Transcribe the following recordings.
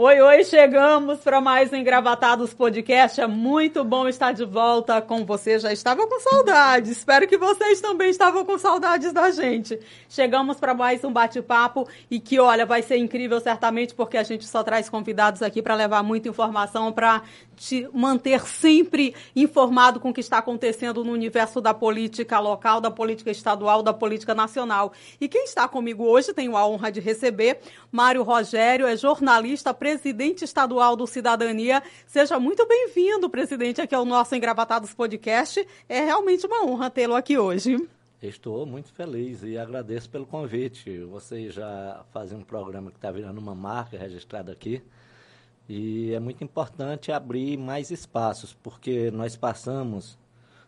Oi, oi, chegamos para mais um Engravatados Podcast. É muito bom estar de volta com você. Já estava com saudades. Espero que vocês também estavam com saudades da gente. Chegamos para mais um bate-papo e que, olha, vai ser incrível certamente porque a gente só traz convidados aqui para levar muita informação para te manter sempre informado com o que está acontecendo no universo da política local, da política estadual, da política nacional. E quem está comigo hoje, tenho a honra de receber Mário Rogério, é jornalista, presidente estadual do Cidadania. Seja muito bem-vindo, presidente, aqui ao nosso Engravatados Podcast. É realmente uma honra tê-lo aqui hoje. Estou muito feliz e agradeço pelo convite. Vocês já fazem um programa que está virando uma marca registrada aqui. E é muito importante abrir mais espaços, porque nós passamos,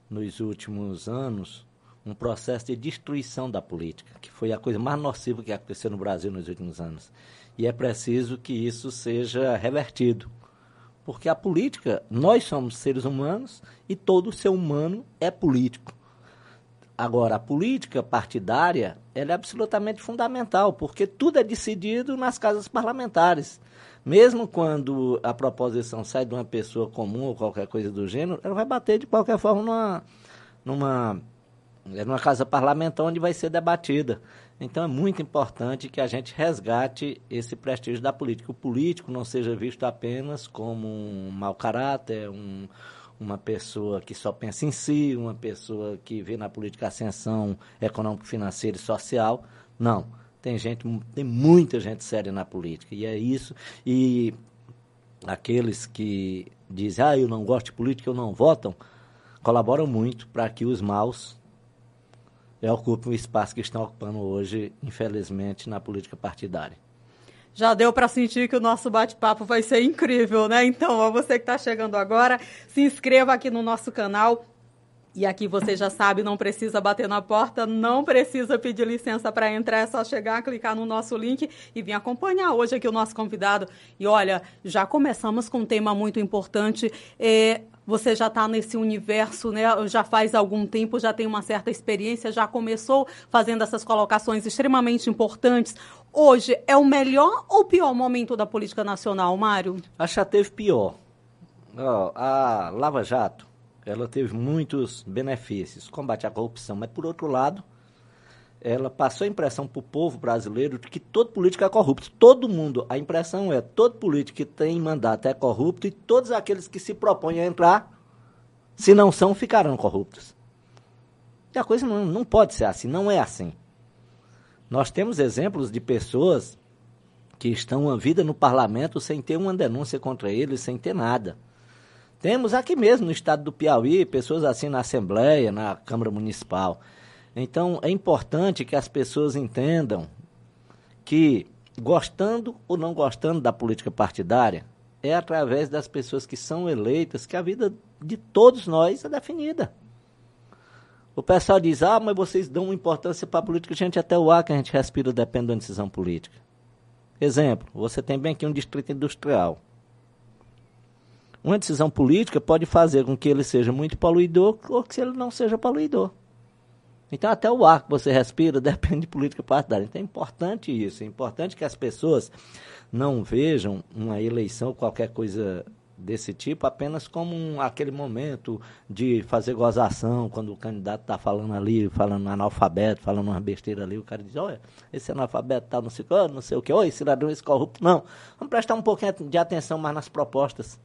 nos últimos anos, um processo de destruição da política, que foi a coisa mais nociva que aconteceu no Brasil nos últimos anos e é preciso que isso seja revertido. Porque a política, nós somos seres humanos e todo ser humano é político. Agora, a política partidária é absolutamente fundamental, porque tudo é decidido nas casas parlamentares. Mesmo quando a proposição sai de uma pessoa comum ou qualquer coisa do gênero, ela vai bater de qualquer forma numa, numa, numa casa parlamentar onde vai ser debatida. Então é muito importante que a gente resgate esse prestígio da política. O político não seja visto apenas como um mau caráter, um, uma pessoa que só pensa em si, uma pessoa que vê na política ascensão econômico, financeira e social. Não. Tem gente, tem muita gente séria na política. E é isso. E aqueles que dizem, ah, eu não gosto de política, eu não votam, colaboram muito para que os maus é, ocupam o espaço que estão ocupando hoje, infelizmente, na política partidária. Já deu para sentir que o nosso bate-papo vai ser incrível, né? Então, a você que está chegando agora, se inscreva aqui no nosso canal. E aqui você já sabe, não precisa bater na porta, não precisa pedir licença para entrar, é só chegar, clicar no nosso link e vir acompanhar hoje aqui o nosso convidado. E olha, já começamos com um tema muito importante. É, você já está nesse universo, né? Já faz algum tempo, já tem uma certa experiência, já começou fazendo essas colocações extremamente importantes. Hoje é o melhor ou pior momento da política nacional, Mário? Acho que teve pior. Oh, a Lava Jato, ela teve muitos benefícios, combate à corrupção, mas por outro lado, ela passou a impressão para o povo brasileiro de que todo político é corrupto. Todo mundo, a impressão é, todo político que tem mandato é corrupto e todos aqueles que se propõem a entrar, se não são, ficarão corruptos. E a coisa não, não pode ser assim, não é assim. Nós temos exemplos de pessoas que estão a vida no parlamento sem ter uma denúncia contra eles, sem ter nada. Temos aqui mesmo no estado do Piauí pessoas assim na Assembleia, na Câmara Municipal. Então, é importante que as pessoas entendam que, gostando ou não gostando da política partidária, é através das pessoas que são eleitas que a vida de todos nós é definida. O pessoal diz, ah, mas vocês dão importância para a política. Gente, até o ar que a gente respira depende da decisão política. Exemplo, você tem bem aqui um distrito industrial. Uma decisão política pode fazer com que ele seja muito poluidor ou que ele não seja poluidor. Então, até o ar que você respira depende de política partidária. Então, é importante isso. É importante que as pessoas não vejam uma eleição, qualquer coisa desse tipo, apenas como um, aquele momento de fazer gozação, quando o candidato está falando ali, falando analfabeto, falando uma besteira ali, o cara diz, olha, esse analfabeto tá não sei, oh, não sei o que, oi, cidadão esse corrupto. Não, vamos prestar um pouquinho de atenção mais nas propostas,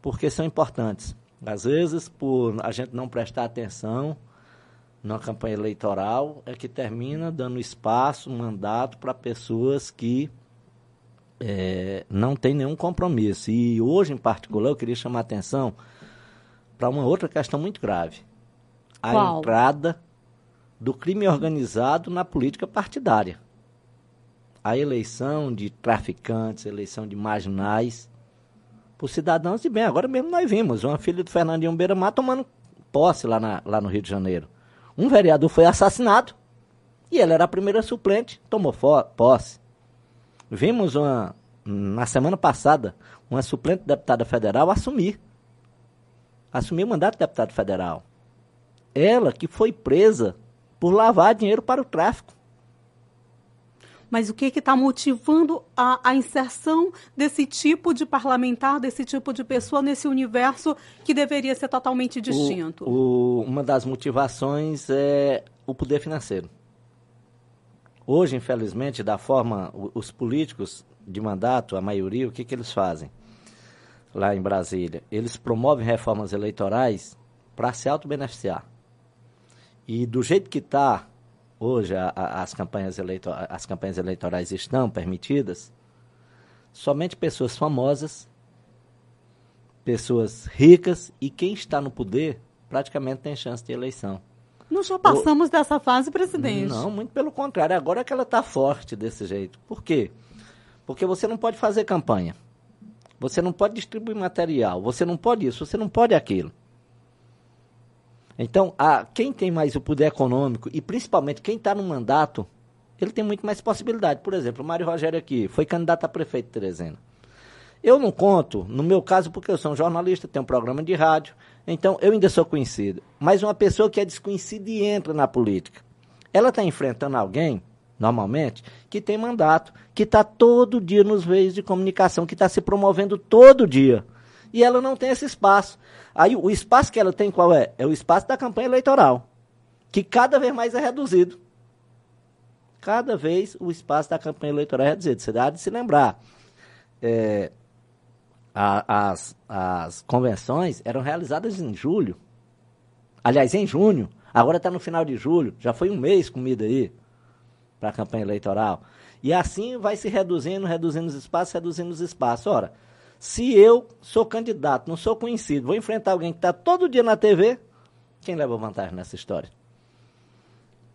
porque são importantes. Às vezes, por a gente não prestar atenção, na campanha eleitoral é que termina dando espaço, mandato para pessoas que é, não têm nenhum compromisso. E hoje, em particular, eu queria chamar a atenção para uma outra questão muito grave: a Qual? entrada do crime organizado na política partidária. A eleição de traficantes, eleição de marginais, por cidadãos de bem. Agora mesmo nós vimos uma filha do Fernandinho Beira-Mar tomando posse lá, na, lá no Rio de Janeiro. Um vereador foi assassinado e ele era a primeira suplente, tomou posse. Vimos uma, na semana passada uma suplente deputada federal assumir. Assumir o mandato de deputado federal. Ela que foi presa por lavar dinheiro para o tráfico. Mas o que está motivando a, a, inserção desse tipo de parlamentar, desse tipo de pessoa nesse universo que deveria ser totalmente distinto? O, o, uma das motivações é o poder financeiro. Hoje, infelizmente, da forma, os políticos de mandato, a maioria, o que, que eles fazem lá em Brasília? Eles promovem reformas eleitorais para se auto-beneficiar. E do jeito que está hoje a, a, as, campanhas as campanhas eleitorais estão permitidas, somente pessoas famosas, pessoas ricas e quem está no poder praticamente tem chance de eleição. Nós já passamos o... dessa fase, presidente. Não, muito pelo contrário. Agora é que ela está forte desse jeito. Por quê? Porque você não pode fazer campanha. Você não pode distribuir material. Você não pode isso, você não pode aquilo. Então, a, quem tem mais o poder econômico e principalmente quem está no mandato, ele tem muito mais possibilidade. Por exemplo, o Mário Rogério aqui foi candidato a prefeito de Teresina. Eu não conto, no meu caso, porque eu sou um jornalista, tenho um programa de rádio, então eu ainda sou conhecido. Mas uma pessoa que é desconhecida e entra na política, ela está enfrentando alguém, normalmente, que tem mandato, que está todo dia nos meios de comunicação, que está se promovendo todo dia e ela não tem esse espaço. Aí o espaço que ela tem qual é? É o espaço da campanha eleitoral, que cada vez mais é reduzido. Cada vez o espaço da campanha eleitoral é reduzido. Você dá de se lembrar. É, a, as, as convenções eram realizadas em julho. Aliás, em junho. Agora está no final de julho. Já foi um mês comida aí para a campanha eleitoral. E assim vai se reduzindo, reduzindo os espaços, reduzindo os espaços. Ora, se eu sou candidato, não sou conhecido, vou enfrentar alguém que está todo dia na TV, quem leva vantagem nessa história?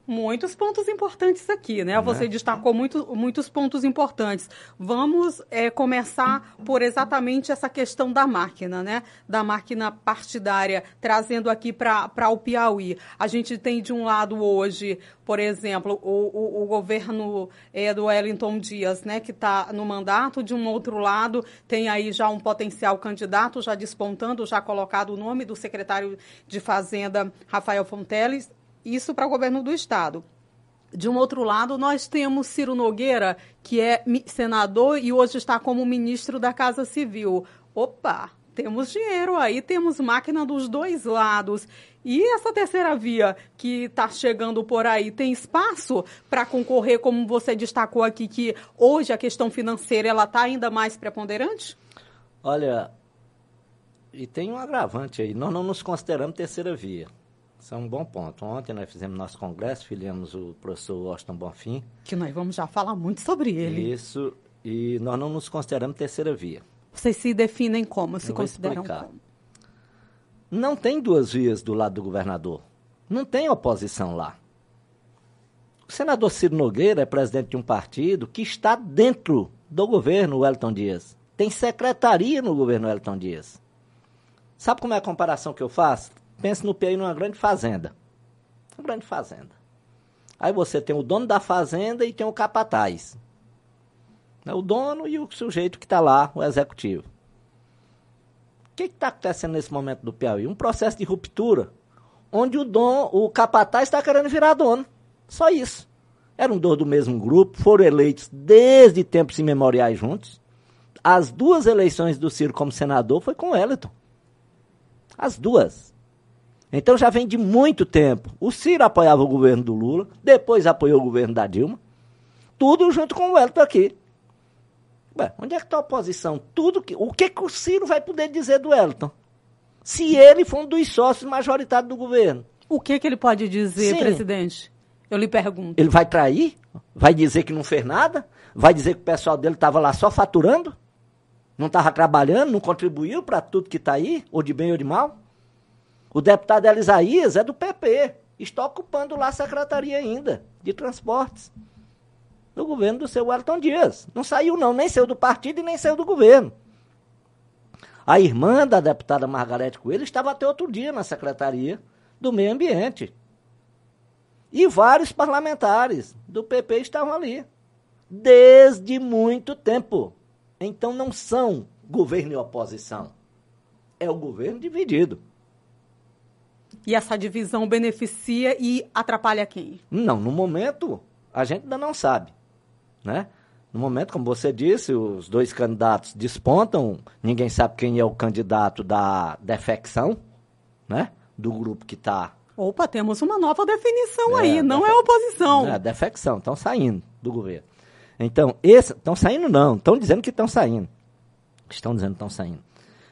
Muitos pontos importantes aqui, né? Você né? destacou muito, muitos pontos importantes. Vamos é, começar por exatamente essa questão da máquina, né? Da máquina partidária, trazendo aqui para o Piauí. A gente tem de um lado hoje, por exemplo, o, o, o governo é, do Wellington Dias, né? Que está no mandato. De um outro lado, tem aí já um potencial candidato, já despontando, já colocado o nome do secretário de Fazenda, Rafael Fonteles isso para o governo do Estado. De um outro lado, nós temos Ciro Nogueira, que é senador e hoje está como ministro da Casa Civil. Opa, temos dinheiro aí, temos máquina dos dois lados. E essa terceira via que está chegando por aí, tem espaço para concorrer, como você destacou aqui, que hoje a questão financeira ela está ainda mais preponderante? Olha, e tem um agravante aí, nós não nos consideramos terceira via. Isso é um bom ponto. Ontem nós fizemos nosso congresso, filiamos o professor Washington Bonfim. Que nós vamos já falar muito sobre ele. Isso, e nós não nos consideramos terceira via. Vocês se definem como? Se consideram como? Não tem duas vias do lado do governador. Não tem oposição lá. O senador Ciro Nogueira é presidente de um partido que está dentro do governo Wellington Dias. Tem secretaria no governo Wellington Dias. Sabe como é a comparação que eu faço? Pense no PI numa grande fazenda. Uma grande fazenda. Aí você tem o dono da fazenda e tem o capataz. É o dono e o sujeito que está lá, o executivo. O que está acontecendo nesse momento do Piauí? Um processo de ruptura, onde o dono, o capataz está querendo virar dono. Só isso. Eram dois do mesmo grupo, foram eleitos desde tempos imemoriais juntos. As duas eleições do Ciro como senador foi com o Wellington. As duas. Então já vem de muito tempo. O Ciro apoiava o governo do Lula, depois apoiou o governo da Dilma, tudo junto com o Wellington aqui. Ué, onde é que está a oposição? Tudo que, o que, que o Ciro vai poder dizer do Wellington? Se ele for um dos sócios majoritários do governo. O que, que ele pode dizer, Sim. presidente? Eu lhe pergunto. Ele vai trair? Vai dizer que não fez nada? Vai dizer que o pessoal dele estava lá só faturando? Não estava trabalhando? Não contribuiu para tudo que está aí? Ou de bem ou de mal? O deputado Elisaías é do PP. Está ocupando lá a secretaria ainda de transportes. Do governo do seu Wellington Dias. Não saiu, não, nem saiu do partido e nem saiu do governo. A irmã da deputada Margarete Coelho estava até outro dia na Secretaria do Meio Ambiente. E vários parlamentares do PP estavam ali. Desde muito tempo. Então não são governo e oposição. É o governo dividido. E essa divisão beneficia e atrapalha quem? Não, no momento a gente ainda não sabe. né? No momento, como você disse, os dois candidatos despontam, ninguém sabe quem é o candidato da defecção, né? Do grupo que está. Opa, temos uma nova definição é, aí, não é oposição. É, defecção, estão saindo do governo. Então, estão saindo não, estão dizendo que estão saindo. Estão dizendo que estão saindo.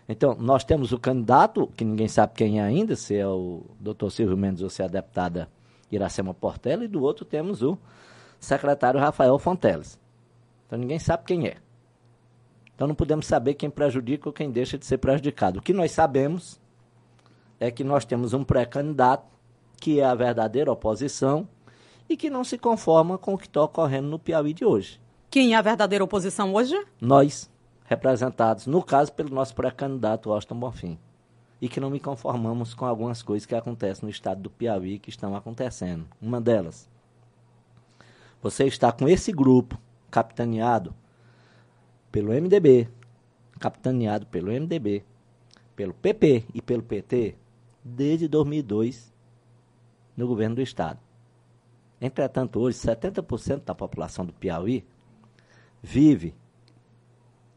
Então, nós temos o candidato, que ninguém sabe quem é ainda, se é o doutor Silvio Mendes ou se é a deputada Iracema Portela, e do outro temos o secretário Rafael Fonteles. Então ninguém sabe quem é. Então não podemos saber quem prejudica ou quem deixa de ser prejudicado. O que nós sabemos é que nós temos um pré-candidato que é a verdadeira oposição e que não se conforma com o que está ocorrendo no Piauí de hoje. Quem é a verdadeira oposição hoje? Nós, representados, no caso, pelo nosso pré-candidato Austin Bonfim. E que não me conformamos com algumas coisas que acontecem no estado do Piauí que estão acontecendo. Uma delas, você está com esse grupo capitaneado pelo MDB, capitaneado pelo MDB, pelo PP e pelo PT desde 2002 no governo do estado. Entretanto, hoje 70% da população do Piauí vive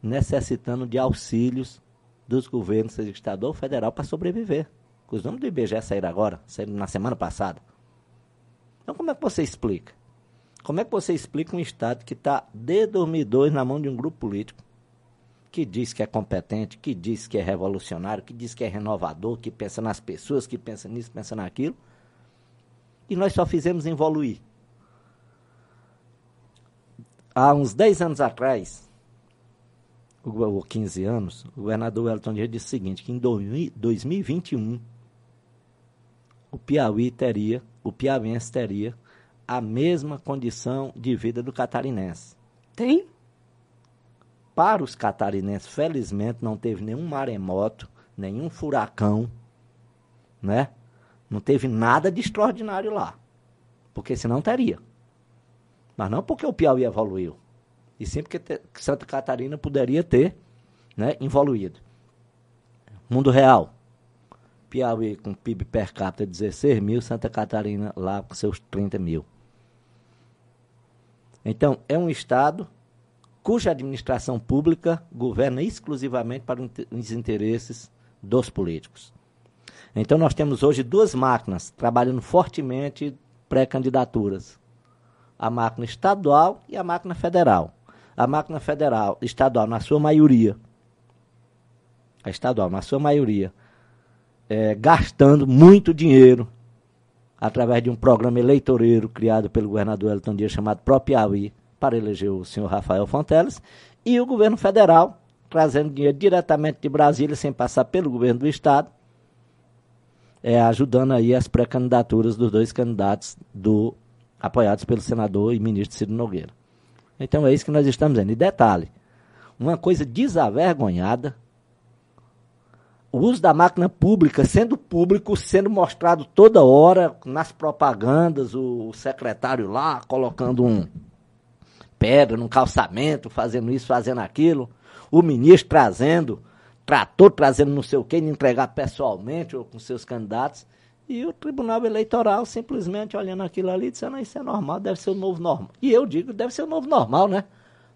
necessitando de auxílios dos governos, seja estadual ou federal, para sobreviver. Os números do IBGE saíram agora, saíram na semana passada. Então, como é que você explica? Como é que você explica um Estado que está desde 2002 na mão de um grupo político que diz que é competente, que diz que é revolucionário, que diz que é renovador, que pensa nas pessoas, que pensa nisso, pensa naquilo, e nós só fizemos evoluir. Há uns 10 anos atrás, ou 15 anos, o governador Wellington Dias disse o seguinte, que em 2021 o Piauí teria, o piauiense teria a mesma condição de vida do catarinense. Tem? Para os catarinenses, felizmente, não teve nenhum maremoto, nenhum furacão, né? Não teve nada de extraordinário lá. Porque senão teria. Mas não porque o Piauí evoluiu. E sim porque Santa Catarina poderia ter né, evoluído. Mundo real. Piauí com PIB per capita de 16 mil, Santa Catarina lá com seus 30 mil. Então, é um Estado cuja administração pública governa exclusivamente para os interesses dos políticos. Então, nós temos hoje duas máquinas trabalhando fortemente pré-candidaturas: a máquina estadual e a máquina federal. A máquina federal, estadual, na sua maioria, a estadual, na sua maioria, é, gastando muito dinheiro através de um programa eleitoreiro criado pelo governador Elton Dias chamado Propiauí, para eleger o senhor Rafael Fonteles, e o governo federal, trazendo dinheiro diretamente de Brasília, sem passar pelo governo do Estado, é, ajudando aí as pré-candidaturas dos dois candidatos do, apoiados pelo senador e ministro Ciro Nogueira. Então é isso que nós estamos vendo. E detalhe, uma coisa desavergonhada o uso da máquina pública, sendo público, sendo mostrado toda hora nas propagandas, o secretário lá colocando um pedra num calçamento, fazendo isso, fazendo aquilo, o ministro trazendo, trator trazendo não sei o que, entregar pessoalmente ou com seus candidatos, e o Tribunal Eleitoral simplesmente olhando aquilo ali, dizendo, isso é normal, deve ser o novo normal. E eu digo, deve ser o novo normal, né?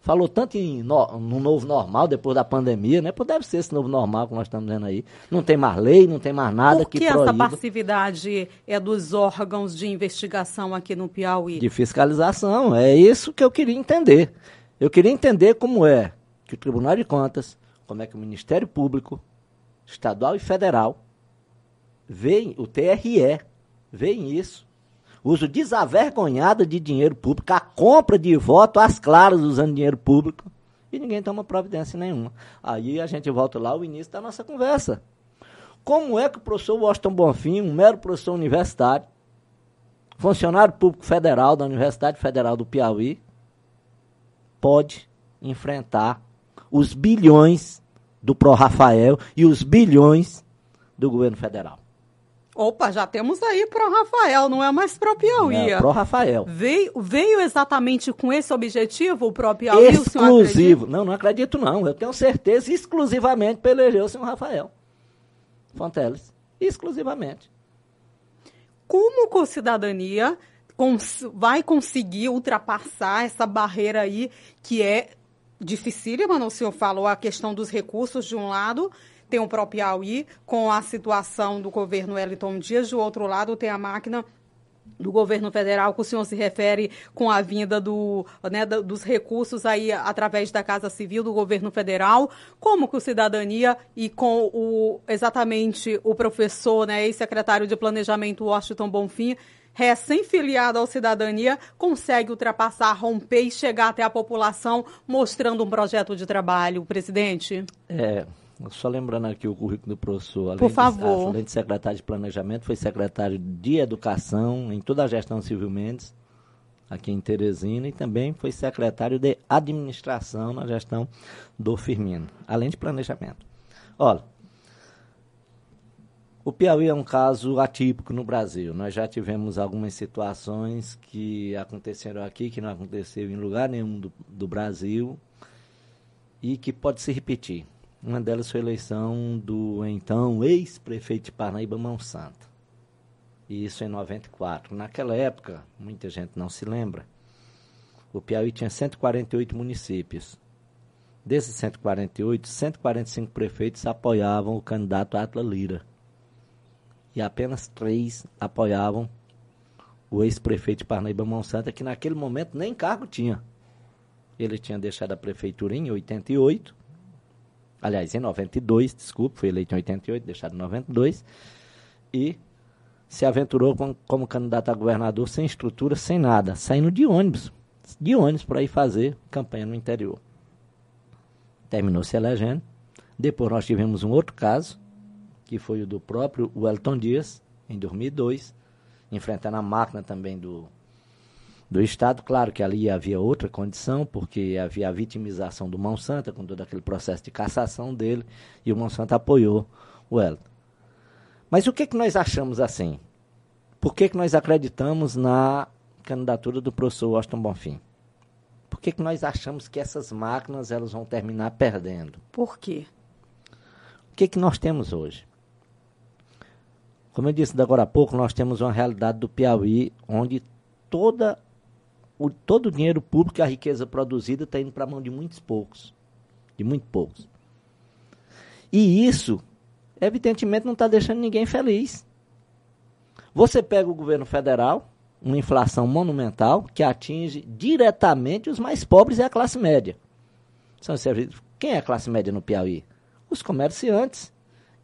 falou tanto em no, no, novo normal depois da pandemia, né? Pô, deve ser esse novo normal que nós estamos vendo aí. Não tem mais lei, não tem mais nada Por que, que essa passividade é dos órgãos de investigação aqui no Piauí? De fiscalização, é isso que eu queria entender. Eu queria entender como é que o Tribunal de Contas, como é que o Ministério Público, estadual e federal, veem, o TRE, veem isso uso desavergonhado de dinheiro público, a compra de voto às claras usando dinheiro público, e ninguém toma providência nenhuma. Aí a gente volta lá ao início da nossa conversa. Como é que o professor Washington Bonfim, um mero professor universitário, funcionário público federal da Universidade Federal do Piauí, pode enfrentar os bilhões do Pro Rafael e os bilhões do governo federal? Opa, já temos aí pro Rafael, não é mais pro Piauí. É, pro Rafael. Veio, veio exatamente com esse objetivo o pro Piauí? Exclusivo. Não, não acredito não. Eu tenho certeza exclusivamente para eleger o senhor Rafael Fonteles. Exclusivamente. Como com cidadania cons vai conseguir ultrapassar essa barreira aí que é dificílima, o senhor falou a questão dos recursos de um lado, tem o próprio Piauí com a situação do governo Wellington Dias, do outro lado tem a máquina do governo federal, que o senhor se refere com a vinda do, né, dos recursos aí através da Casa Civil do governo federal, como que o Cidadania e com o exatamente o professor, né, ex-secretário de Planejamento Washington Bonfim, recém-filiado ao Cidadania, consegue ultrapassar, romper e chegar até a população mostrando um projeto de trabalho, presidente? É, só lembrando aqui o currículo do professor. Além Por favor. De, além de secretário de Planejamento, foi secretário de Educação em toda a gestão Civil Mendes, aqui em Teresina, e também foi secretário de Administração na gestão do Firmino, além de Planejamento. Olha, o Piauí é um caso atípico no Brasil. Nós já tivemos algumas situações que aconteceram aqui, que não aconteceram em lugar nenhum do, do Brasil, e que pode se repetir. Uma delas foi a eleição do então ex-prefeito de Parnaíba, Mão Santa. E isso em 94. Naquela época, muita gente não se lembra, o Piauí tinha 148 municípios. Desses 148, 145 prefeitos apoiavam o candidato Atla Lira. E apenas três apoiavam o ex-prefeito de Parnaíba Santa, que naquele momento nem cargo tinha. Ele tinha deixado a prefeitura em 88 aliás, em 92, desculpe, foi eleito em 88, deixado em 92, e se aventurou com, como candidato a governador sem estrutura, sem nada, saindo de ônibus, de ônibus para ir fazer campanha no interior. Terminou se elegendo. Depois nós tivemos um outro caso, que foi o do próprio Wellington Dias, em 2002, enfrentando a máquina também do do Estado. Claro que ali havia outra condição, porque havia a vitimização do Monsanto, com todo aquele processo de cassação dele, e o Monsanto apoiou o Elton. Mas o que, que nós achamos assim? Por que, que nós acreditamos na candidatura do professor Washington Bonfim? Por que, que nós achamos que essas máquinas elas vão terminar perdendo? Por quê? O que, que nós temos hoje? Como eu disse agora há pouco, nós temos uma realidade do Piauí onde toda o, todo o dinheiro público e a riqueza produzida está indo para a mão de muitos poucos. De muito poucos. E isso, evidentemente, não está deixando ninguém feliz. Você pega o governo federal, uma inflação monumental que atinge diretamente os mais pobres e a classe média. São Quem é a classe média no Piauí? Os comerciantes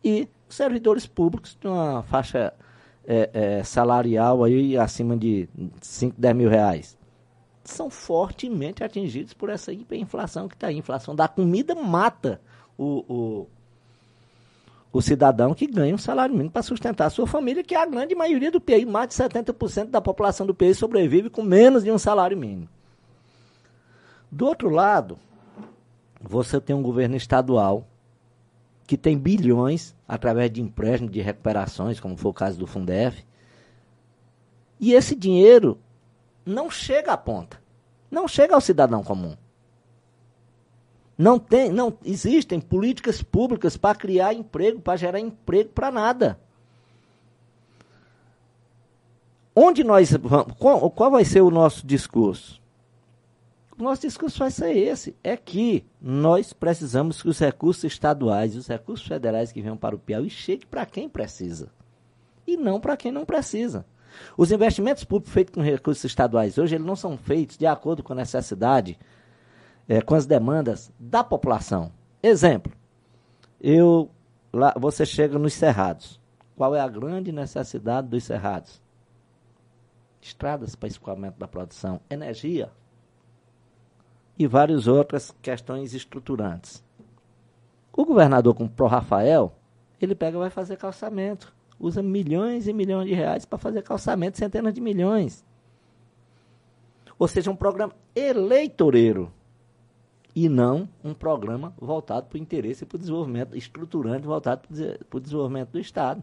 e os servidores públicos de uma faixa é, é, salarial aí acima de 5, 10 mil reais são fortemente atingidos por essa hiperinflação que está aí. A inflação da comida mata o, o, o cidadão que ganha um salário mínimo para sustentar a sua família, que é a grande maioria do PI. Mais de 70% da população do PI sobrevive com menos de um salário mínimo. Do outro lado, você tem um governo estadual que tem bilhões através de empréstimos, de recuperações, como foi o caso do Fundef. E esse dinheiro não chega à ponta. Não chega ao cidadão comum. Não tem, não existem políticas públicas para criar emprego, para gerar emprego para nada. Onde nós vamos, qual, qual vai ser o nosso discurso? O nosso discurso vai ser esse, é que nós precisamos que os recursos estaduais e os recursos federais que venham para o Piauí cheguem para quem precisa e não para quem não precisa. Os investimentos públicos feitos com recursos estaduais hoje, eles não são feitos de acordo com a necessidade, é, com as demandas da população. Exemplo, eu, lá, você chega nos cerrados. Qual é a grande necessidade dos cerrados? Estradas para escoamento da produção, energia e várias outras questões estruturantes. O governador, como Pro Rafael, ele pega e vai fazer calçamento usa milhões e milhões de reais para fazer calçamento, centenas de milhões. Ou seja, um programa eleitoreiro e não um programa voltado para o interesse e para o desenvolvimento estruturante, voltado para o desenvolvimento do Estado.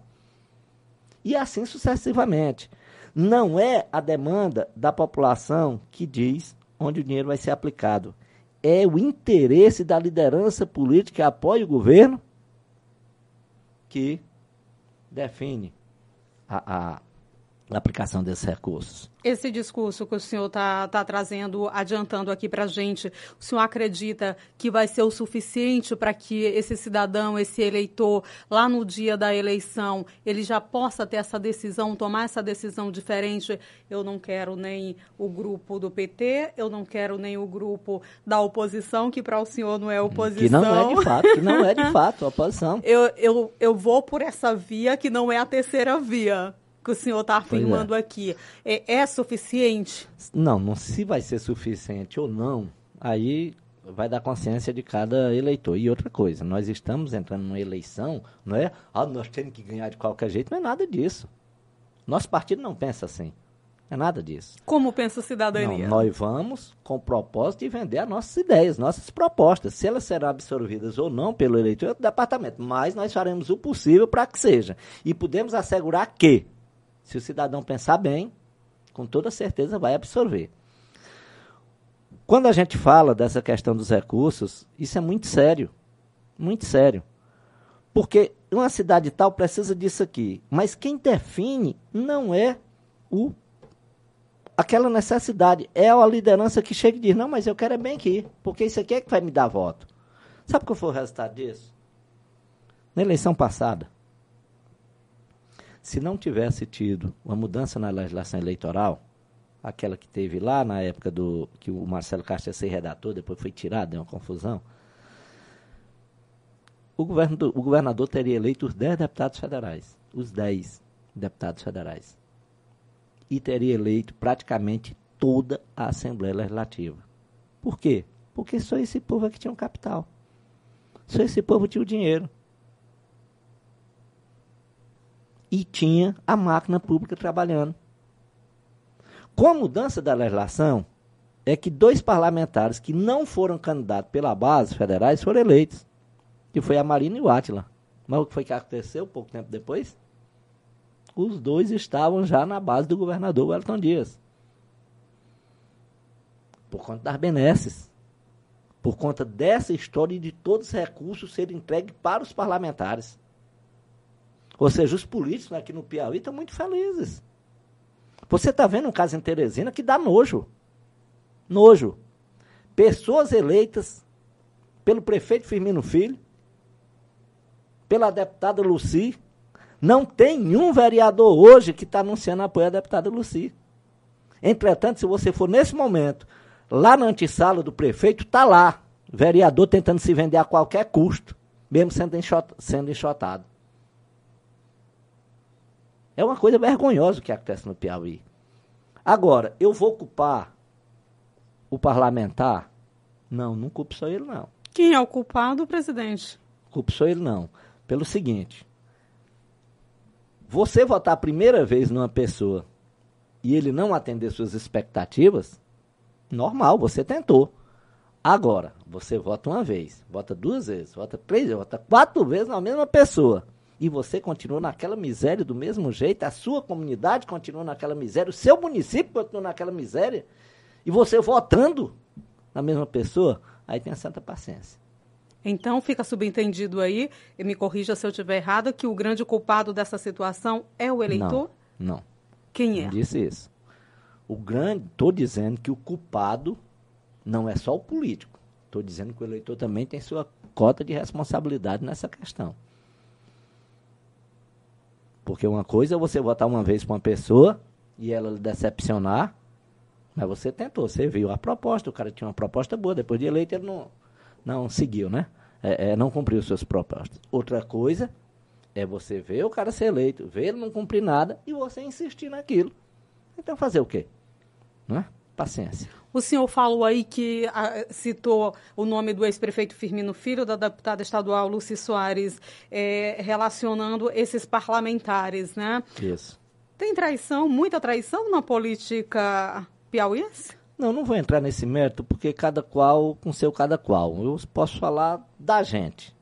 E assim sucessivamente. Não é a demanda da população que diz onde o dinheiro vai ser aplicado. É o interesse da liderança política que apoia o governo que define a, a, a aplicação desses recursos. Esse discurso que o senhor está tá trazendo, adiantando aqui para a gente, o senhor acredita que vai ser o suficiente para que esse cidadão, esse eleitor, lá no dia da eleição, ele já possa ter essa decisão, tomar essa decisão diferente? Eu não quero nem o grupo do PT, eu não quero nem o grupo da oposição, que para o senhor não é oposição. Que não é de fato, que não é de fato oposição. eu, eu, eu vou por essa via que não é a terceira via que o senhor está é. afirmando é. aqui, é, é suficiente? Não, não se vai ser suficiente ou não, aí vai dar consciência de cada eleitor. E outra coisa, nós estamos entrando numa eleição, não é? Ah, nós temos que ganhar de qualquer jeito, não é nada disso. Nosso partido não pensa assim. É nada disso. Como pensa a cidadania? Não, nós vamos com o propósito de vender as nossas ideias, nossas propostas. Se elas serão absorvidas ou não pelo eleitor é do departamento. Mas nós faremos o possível para que seja. E podemos assegurar que se o cidadão pensar bem, com toda certeza vai absorver. Quando a gente fala dessa questão dos recursos, isso é muito sério. Muito sério. Porque uma cidade tal precisa disso aqui. Mas quem define não é o aquela necessidade. É a liderança que chega e diz, não, mas eu quero é bem aqui, porque isso aqui é que vai me dar voto. Sabe qual foi o resultado disso? Na eleição passada, se não tivesse tido uma mudança na legislação eleitoral, aquela que teve lá na época do que o Marcelo Castro ia ser redator, depois foi tirado, deu uma confusão. O, governo do, o governador teria eleito os 10 deputados federais, os 10 deputados federais. E teria eleito praticamente toda a Assembleia Legislativa. Por quê? Porque só esse povo é que tinha um capital. Só esse povo tinha o dinheiro. E tinha a máquina pública trabalhando. Com a mudança da legislação, é que dois parlamentares que não foram candidatos pela base federais foram eleitos, que foi a Marina e o Átila. Mas o que foi que aconteceu pouco tempo depois? Os dois estavam já na base do governador Wellington Dias. Por conta das benesses. Por conta dessa história e de todos os recursos serem entregues para os parlamentares. Ou seja, os políticos aqui no Piauí estão muito felizes. Você está vendo um caso em Teresina que dá nojo. Nojo. Pessoas eleitas pelo prefeito Firmino Filho, pela deputada Luci. Não tem nenhum vereador hoje que está anunciando apoio à deputada Luci. Entretanto, se você for nesse momento lá na antessala do prefeito, está lá, vereador tentando se vender a qualquer custo, mesmo sendo, sendo enxotado. É uma coisa vergonhosa o que acontece no Piauí. Agora, eu vou culpar o parlamentar? Não, não culpo só ele, não. Quem é o culpado, presidente? Culpo só ele, não. Pelo seguinte: você votar a primeira vez numa pessoa e ele não atender suas expectativas, normal, você tentou. Agora, você vota uma vez, vota duas vezes, vota três vezes, vota quatro vezes na mesma pessoa e você continua naquela miséria do mesmo jeito, a sua comunidade continua naquela miséria, o seu município continua naquela miséria, e você votando na mesma pessoa, aí tem a santa paciência. Então fica subentendido aí, e me corrija se eu estiver errado, que o grande culpado dessa situação é o eleitor? Não. não. Quem é? Não disse isso. O grande, estou dizendo que o culpado não é só o político. Estou dizendo que o eleitor também tem sua cota de responsabilidade nessa questão. Porque uma coisa é você votar uma vez para uma pessoa e ela lhe decepcionar, mas você tentou, você viu a proposta, o cara tinha uma proposta boa, depois de eleito ele não, não seguiu, né? É, é, não cumpriu suas propostas. Outra coisa é você ver o cara ser eleito, ver ele não cumprir nada e você insistir naquilo. Então fazer o quê? Não é? Paciência. O senhor falou aí que a, citou o nome do ex-prefeito Firmino Filho, da deputada estadual Luci Soares, é, relacionando esses parlamentares, né? Isso. Tem traição, muita traição na política piauiense? Não, não vou entrar nesse mérito, porque cada qual com seu cada qual. Eu posso falar da gente.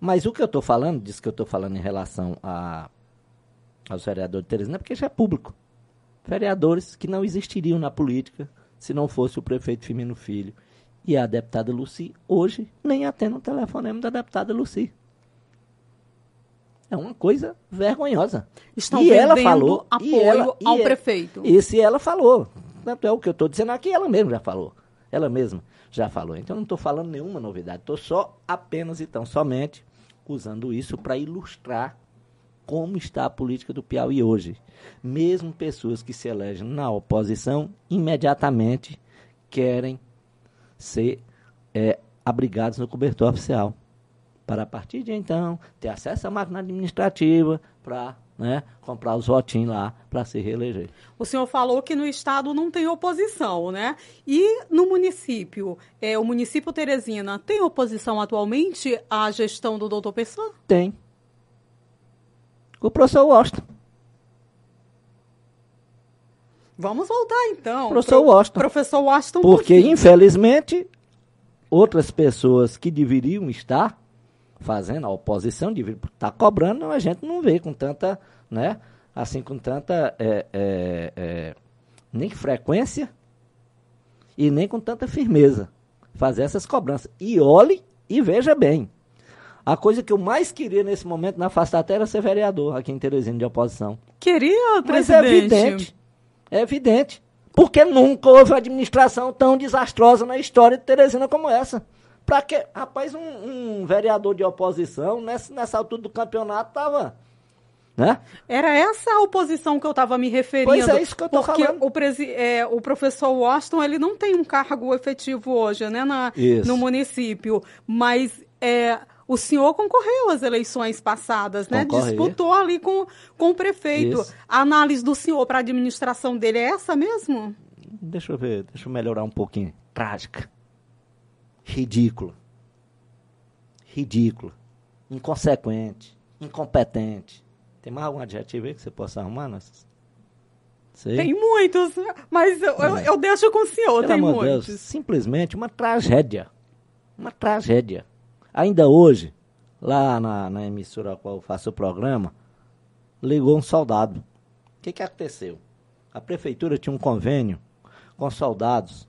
Mas o que eu estou falando, diz que eu estou falando em relação a, aos vereadores de Teresina, é porque já é público. Vereadores que não existiriam na política se não fosse o prefeito Firmino Filho e a deputada Luci, hoje nem atende o telefonema da deputada Luci. É uma coisa vergonhosa. Estão e ela falou apoio ela, ao prefeito. Isso e ela falou. Tanto é o que eu estou dizendo aqui, ela mesma já falou. Ela mesma já falou. Então eu não estou falando nenhuma novidade. Estou só apenas e tão somente usando isso para ilustrar como está a política do Piauí hoje. Mesmo pessoas que se elegem na oposição, imediatamente querem ser é, abrigados no cobertor oficial. Para a partir de então ter acesso à máquina administrativa para né, comprar os votinhos lá para se reeleger. O senhor falou que no estado não tem oposição, né? E no município, é, o município Teresina tem oposição atualmente à gestão do doutor Pessoa? Tem. O professor Washington. Vamos voltar então. Professor Washington. Professor Washington. Porque, infelizmente, outras pessoas que deveriam estar fazendo a oposição, deveriam estar cobrando, a gente não vê com tanta, né? Assim, com tanta é, é, é, nem frequência e nem com tanta firmeza fazer essas cobranças. E olhe e veja bem. A coisa que eu mais queria nesse momento na face da terra era ser vereador aqui em Teresina de oposição. Queria, Mas é presidente. evidente. É evidente. Porque nunca houve administração tão desastrosa na história de Teresina como essa. Pra que, rapaz, um, um vereador de oposição, nessa, nessa altura do campeonato, tava. Né? Era essa a oposição que eu estava me referindo. Pois é isso que eu tô porque falando. O, presi é, o professor Washington ele não tem um cargo efetivo hoje, né, na, no município, mas é, o senhor concorreu às eleições passadas, né? Disputou ali com, com o prefeito. Isso. A análise do senhor para a administração dele é essa mesmo? Deixa eu ver, deixa eu melhorar um pouquinho. Trágica. Ridícula. Ridícula. Inconsequente. Incompetente. Tem mais algum adjetivo aí que você possa arrumar? Nessas? Sei. Tem muitos, mas eu, eu, eu deixo com o senhor, Pelo tem muitos. Deus, simplesmente uma tragédia. Uma tragédia. Ainda hoje, lá na, na emissora a qual eu faço o programa, ligou um soldado. O que, que aconteceu? A prefeitura tinha um convênio com soldados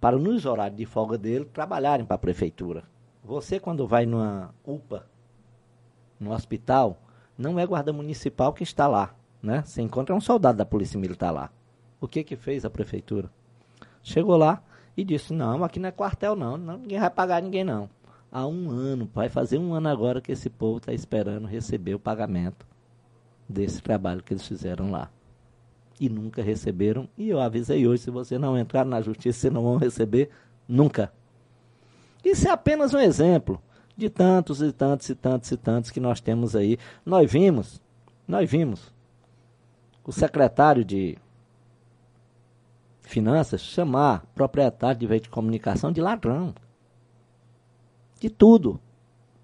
para, nos horários de folga dele, trabalharem para a prefeitura. Você, quando vai numa UPA, no hospital, não é guarda municipal que está lá. Né? Você encontra um soldado da Polícia Militar lá. O que, que fez a prefeitura? Chegou lá e disse: Não, aqui não é quartel, não. não ninguém vai pagar ninguém, não. Há um ano, vai fazer um ano agora que esse povo está esperando receber o pagamento desse trabalho que eles fizeram lá. E nunca receberam. E eu avisei hoje: se você não entrar na justiça, vocês não vão receber nunca. Isso é apenas um exemplo de tantos e tantos e tantos e tantos que nós temos aí. Nós vimos, nós vimos o secretário de Finanças chamar proprietário de veículo de comunicação de ladrão. De tudo.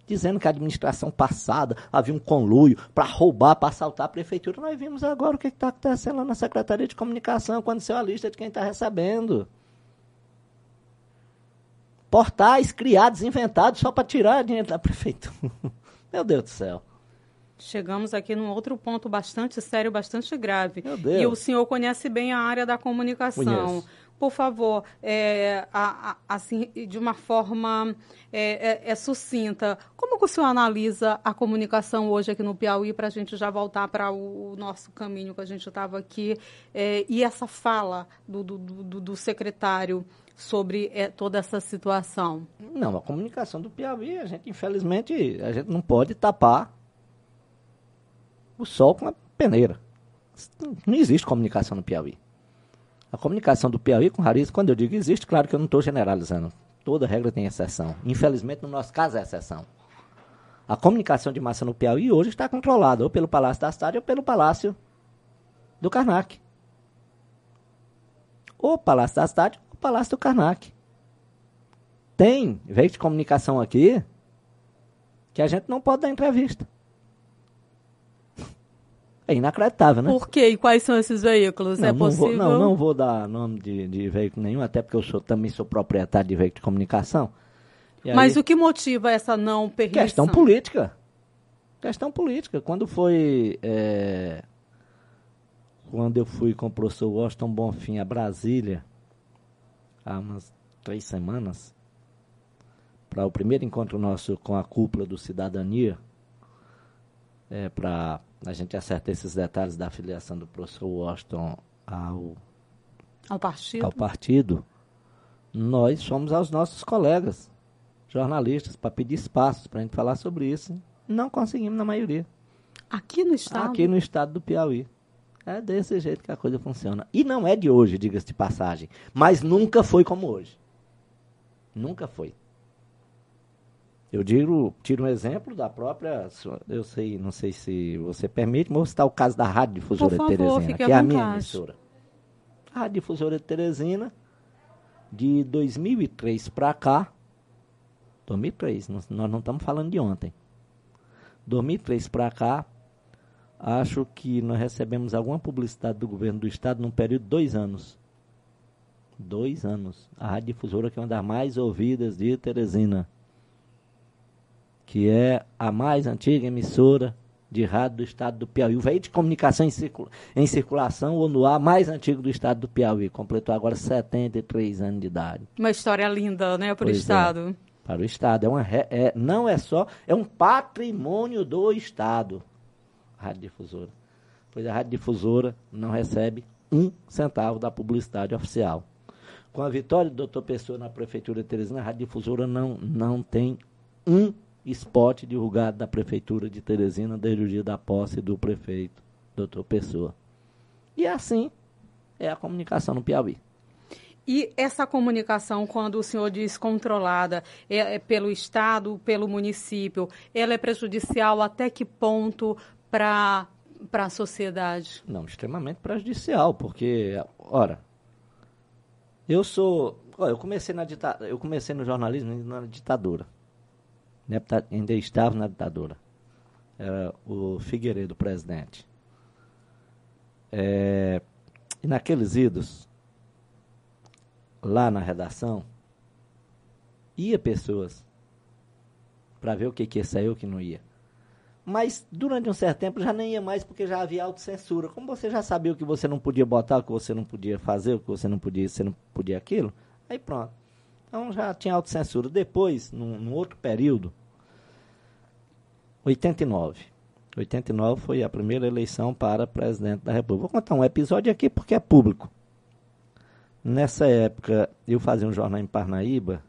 Dizendo que a administração passada havia um conluio para roubar, para assaltar a prefeitura. Nós vimos agora o que está acontecendo lá na Secretaria de Comunicação, quando saiu a lista de quem está recebendo. Portais criados, inventados, só para tirar dinheiro da prefeitura. Meu Deus do céu. Chegamos aqui num outro ponto bastante sério, bastante grave. Meu Deus. E o senhor conhece bem a área da comunicação. Conheço. Por favor, é, a- a- assim, de uma forma é, é- é sucinta, como que o senhor analisa a comunicação hoje aqui no Piauí para a gente já voltar para o, o nosso caminho que a gente estava aqui é, e essa fala do, do- do- do secretário sobre é, toda essa situação? Não, a comunicação do Piauí, a gente, infelizmente, a gente não pode tapar o sol com a peneira. Não existe comunicação no Piauí. A comunicação do Piauí com Rariz, quando eu digo existe, claro que eu não estou generalizando. Toda regra tem exceção. Infelizmente, no nosso caso, é exceção. A comunicação de massa no Piauí hoje está controlada ou pelo Palácio da Cidade ou pelo Palácio do Karnak. Ou Palácio da Cidade ou Palácio do Karnak. Tem veículo de comunicação aqui que a gente não pode dar entrevista. É inacreditável, né? Por quê? E quais são esses veículos? Não, é não vou, possível? não, não vou dar nome de, de veículo nenhum, até porque eu sou, também sou proprietário de veículo de comunicação. E Mas aí- o que motiva essa não permissão? Questão política. Questão política. Quando foi. é, quando eu fui com o professor Washington Bonfim a Brasília, há umas três semanas, para o primeiro encontro nosso com a cúpula do Cidadania, é, para a gente acertar esses detalhes da filiação do professor Washington ao, ao partido. ao partido, nós fomos aos nossos colegas jornalistas para pedir espaços para a gente falar sobre isso. Não conseguimos na maioria. Aqui no estado? Aqui no estado do Piauí. É desse jeito que a coisa funciona. E não é de hoje, diga-se de passagem. Mas nunca foi como hoje. Nunca foi. Eu digo, tiro um exemplo da própria. Eu sei, não sei se você permite, mas vou citar o caso da Rádio Difusora favor, de Teresina, que é a minha emissora. A Rádio Difusora de Teresina, de 2003 para cá, 2003, nós não estamos falando de ontem. 2003 para cá, acho que nós recebemos alguma publicidade do governo do estado num período de dois anos. Dois anos. A Rádio Difusora, que é uma das mais ouvidas de Teresina, que é a mais antiga emissora de rádio do estado do Piauí. O veículo de comunicação em, circula em circulação ou no ar mais antigo do estado do Piauí. Completou agora 73 anos de idade. Uma história linda, né, para o estado. É, para o estado. É uma, é, não é só, é um patrimônio do estado rádio difusora. Pois a rádio difusora não recebe um centavo da publicidade oficial. Com a vitória do doutor Pessoa na Prefeitura de Teresina, a rádio difusora não, não tem um spot divulgado da Prefeitura de Teresina desde o dia da posse do prefeito, doutor Pessoa. E assim é a comunicação no Piauí. E essa comunicação, quando o senhor diz controlada é, é, pelo Estado, pelo município, ela é prejudicial até que ponto para a sociedade? Não, extremamente prejudicial, porque, ora, eu sou. Olha, eu comecei na dita, eu comecei no jornalismo na ditadura. Ainda estava na ditadura. Era o Figueiredo presidente. É, e naqueles idos, lá na redação, ia pessoas para ver o que, que ia sair o que não ia. Mas durante um certo tempo já nem ia mais porque já havia autocensura. Como você já sabia o que você não podia botar, o que você não podia fazer, o que você não podia, você não podia aquilo, aí pronto. Então já tinha autocensura. Depois, num, num outro período, 89. 89 foi a primeira eleição para presidente da República. Vou contar um episódio aqui porque é público. Nessa época, eu fazia um jornal em Parnaíba,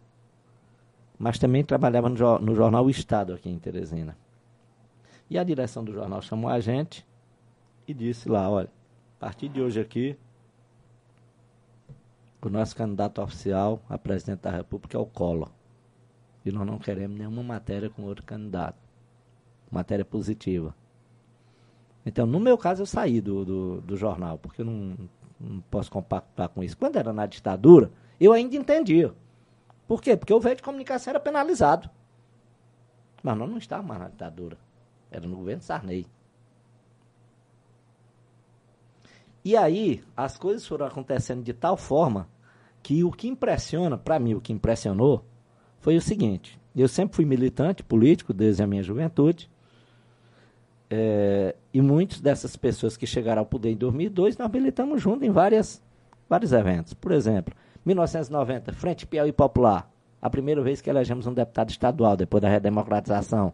mas também trabalhava no, no jornal O Estado aqui em Teresina. E a direção do jornal chamou a gente e disse lá, olha, a partir de hoje aqui, o nosso candidato oficial a presidente da República é o Collor. E nós não queremos nenhuma matéria com outro candidato. Matéria positiva. Então, no meu caso, eu saí do, do, do jornal, porque eu não, não posso compactar com isso. Quando era na ditadura, eu ainda entendia. Por quê? Porque o veio de comunicação era penalizado. Mas nós não estávamos mais na ditadura. Era no governo Sarney. E aí, as coisas foram acontecendo de tal forma que o que impressiona, para mim, o que impressionou, foi o seguinte: eu sempre fui militante político desde a minha juventude. É, e muitas dessas pessoas que chegaram ao poder em 2002, nós militamos juntos em várias, vários eventos. Por exemplo, 1990, Frente Piauí Popular, a primeira vez que elegemos um deputado estadual depois da redemocratização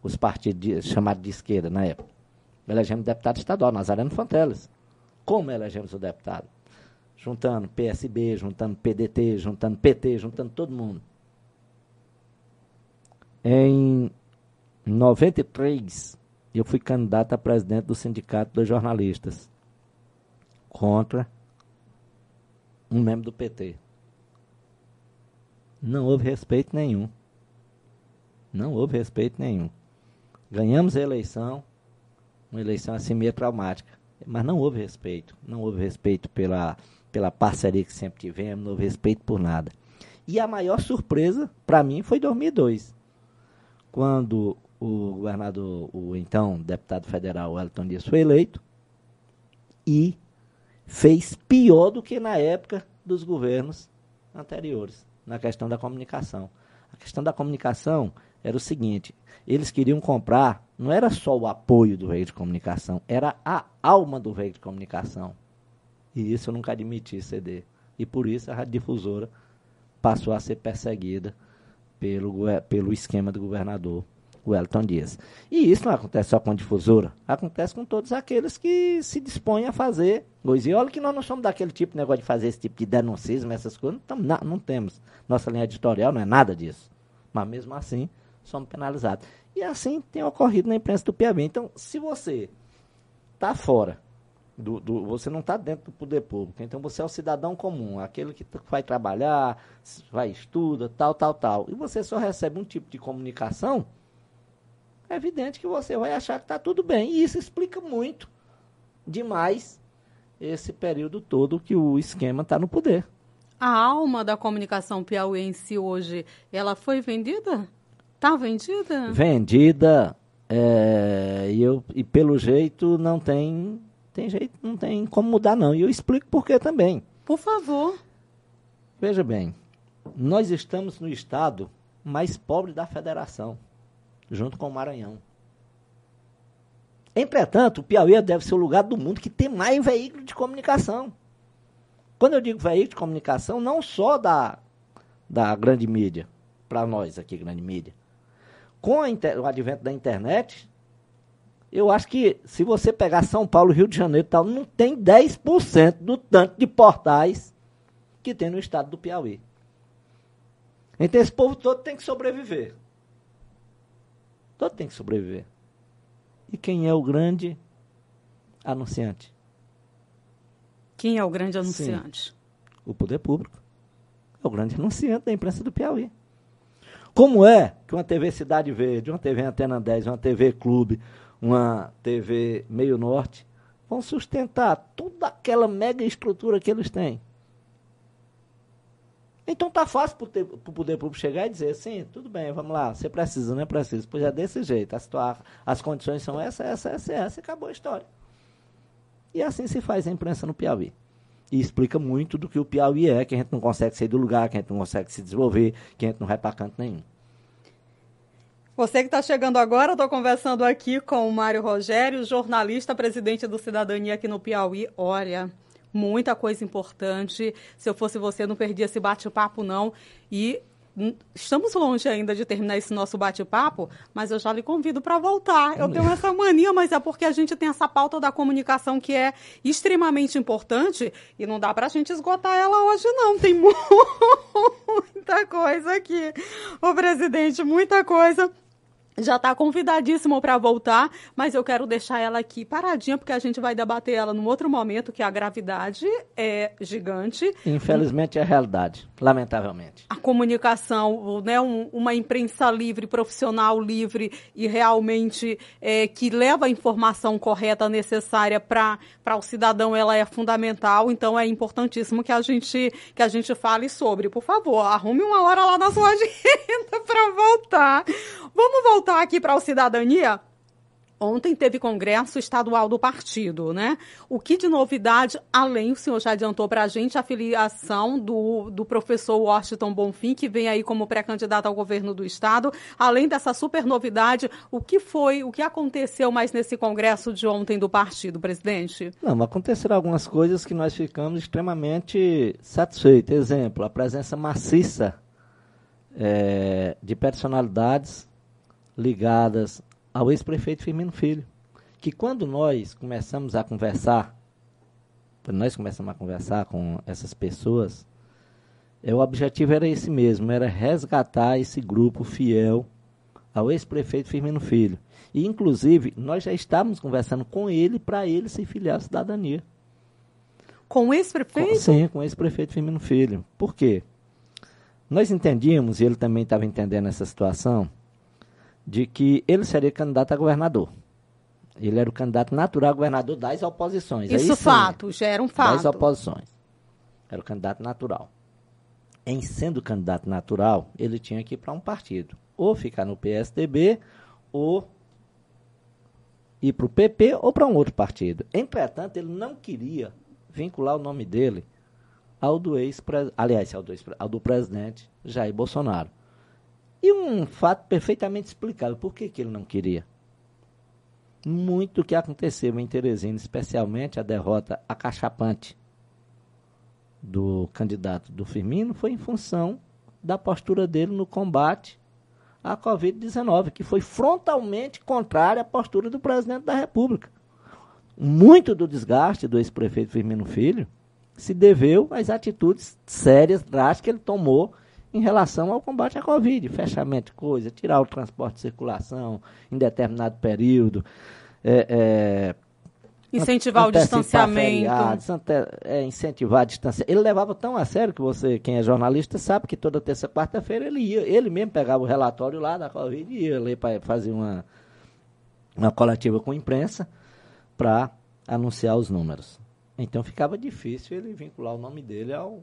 os partidos chamados de esquerda na época. Elegemos deputado estadual, Nazareno Fonteles. Como elegemos o deputado? Juntando PSB, juntando PDT, juntando PT, juntando todo mundo. Em 93, eu fui candidato a presidente do Sindicato dos Jornalistas contra um membro do PT. Não houve respeito nenhum. Não houve respeito nenhum. Ganhamos a eleição, uma eleição assim meio traumática, mas não houve respeito, não houve respeito pela, pela parceria que sempre tivemos, não respeito por nada. E a maior surpresa para mim foi 2002, quando o governador, o então deputado federal Elton Dias foi eleito e fez pior do que na época dos governos anteriores, na questão da comunicação. A questão da comunicação era o seguinte: eles queriam comprar, não era só o apoio do veículo de comunicação, era a alma do veículo de comunicação. E isso eu nunca admiti ceder. E por isso a radiodifusora passou a ser perseguida pelo, pelo esquema do governador. o Elton Dias. E isso não acontece só com a difusora, acontece com todos aqueles que se dispõem a fazer. E olha que nós não somos daquele tipo de negócio de fazer esse tipo de denuncismo, essas coisas, não, não, não temos. Nossa linha editorial não é nada disso. Mas mesmo assim, somos penalizados. E assim tem ocorrido na imprensa do Piauí. Então, se você está fora, do, do, você não está dentro do poder público, então você é o cidadão comum, aquele que vai trabalhar, vai estuda, tal, tal, tal, e você só recebe um tipo de comunicação, é evidente que você vai achar que está tudo bem. E isso explica muito demais esse período todo que o esquema está no poder. A alma da comunicação piauiense hoje, ela foi vendida? Está vendida? Vendida. É, e, eu, e pelo jeito não tem, tem jeito, não tem como mudar não. E eu explico por que também. Por favor. Veja bem, nós estamos no estado mais pobre da federação junto com o Maranhão. Entretanto, o Piauí deve ser o lugar do mundo que tem mais veículo de comunicação. Quando eu digo veículo de comunicação, não só da, da grande mídia, para nós aqui, grande mídia. Com inter, o advento da internet, eu acho que se você pegar São Paulo, Rio de Janeiro e tal, não tem 10% do tanto de portais que tem no estado do Piauí. Então esse povo todo tem que sobreviver. Todo tem que sobreviver. E quem é o grande anunciante? Quem é o grande anunciante? Sim, o poder público. É o grande anunciante da imprensa do Piauí. Como é que uma TV Cidade Verde, uma TV Antena 10, uma TV Clube, uma TV Meio Norte vão sustentar toda aquela mega estrutura que eles têm? Então tá fácil para o poder público chegar e dizer, sim, tudo bem, vamos lá, você precisa, não é preciso. Pois é desse jeito, as, as condições são essa, essa, essa, essa, e acabou a história. E assim se faz a imprensa no Piauí. E explica muito do que o Piauí é, que a gente não consegue sair do lugar, que a gente não consegue se desenvolver, que a gente não vai para canto nenhum. Você que está chegando agora, estou conversando aqui com o Mário Rogério, jornalista, presidente do Cidadania aqui no Piauí. Olha, muita coisa importante. Se eu fosse você, não perdia esse bate-papo, não. E estamos longe ainda de terminar esse nosso bate-papo, mas eu já lhe convido para voltar. Eu tenho essa mania, mas é porque a gente tem essa pauta da comunicação que é extremamente importante e não dá para a gente esgotar ela hoje, não. Tem muita coisa aqui. Ô, presidente, muita coisa já está convidadíssimo para voltar, mas eu quero deixar ela aqui paradinha, porque a gente vai debater ela num outro momento, que a gravidade é gigante. Infelizmente é realidade, lamentavelmente. A comunicação, né, um, uma imprensa livre, profissional livre e realmente é, que leva a informação correta necessária para o cidadão, ela é fundamental, então é importantíssimo que a gente, que a gente fale sobre. Por favor, arrume uma hora lá na sua agenda para voltar. Vamos voltar aqui para o Cidadania? Ontem teve congresso estadual do partido, né? O que de novidade, além, o senhor já adiantou para a gente, a filiação do, do professor Washington Bonfim, que vem aí como pré-candidato ao governo do estado. Além dessa super novidade, o que foi, o que aconteceu mais nesse congresso de ontem do partido, presidente? Não, aconteceram algumas coisas que nós ficamos extremamente satisfeitos. Exemplo, a presença maciça é, de personalidades ligadas ao ex-prefeito Firmino Filho, que quando nós começamos a conversar, quando nós começamos a conversar com essas pessoas, é, o objetivo era esse mesmo, era resgatar esse grupo fiel ao ex-prefeito Firmino Filho. E, inclusive, nós já estávamos conversando com ele para ele se filiar à cidadania. Com o ex-prefeito? Sim, com o ex-prefeito Firmino Filho. Por quê? Nós entendíamos, e ele também estava entendendo essa situação, de que ele seria candidato a governador. Ele era o candidato natural a governador das oposições. Isso Aí, fato, já era um fato. Das oposições. Era o candidato natural. Em sendo candidato natural, ele tinha que ir para um partido. Ou ficar no PSDB, ou ir para o PP, ou para um outro partido. Entretanto, ele não queria vincular o nome dele ao do ex aliás, ao do, ao do presidente Jair Bolsonaro. E um fato perfeitamente explicável. Por que, que ele não queria? Muito que aconteceu em Teresina, especialmente a derrota acachapante do candidato do Firmino, foi em função da postura dele no combate a Covid-19, que foi frontalmente contrária à postura do presidente da República. Muito do desgaste do ex-prefeito Firmino Filho se deveu às atitudes sérias, drásticas que ele tomou em relação ao combate à Covid, fechamento de coisa, tirar o transporte de circulação em determinado período, é, é, incentivar o distanciamento. Feriados, é, incentivar a distância. Ele levava tão a sério que você, quem é jornalista, sabe que toda terça quarta-feira ele ia, ele mesmo pegava o relatório lá da Covid e ia ler para fazer uma, uma coletiva com a imprensa para anunciar os números. Então ficava difícil ele vincular o nome dele ao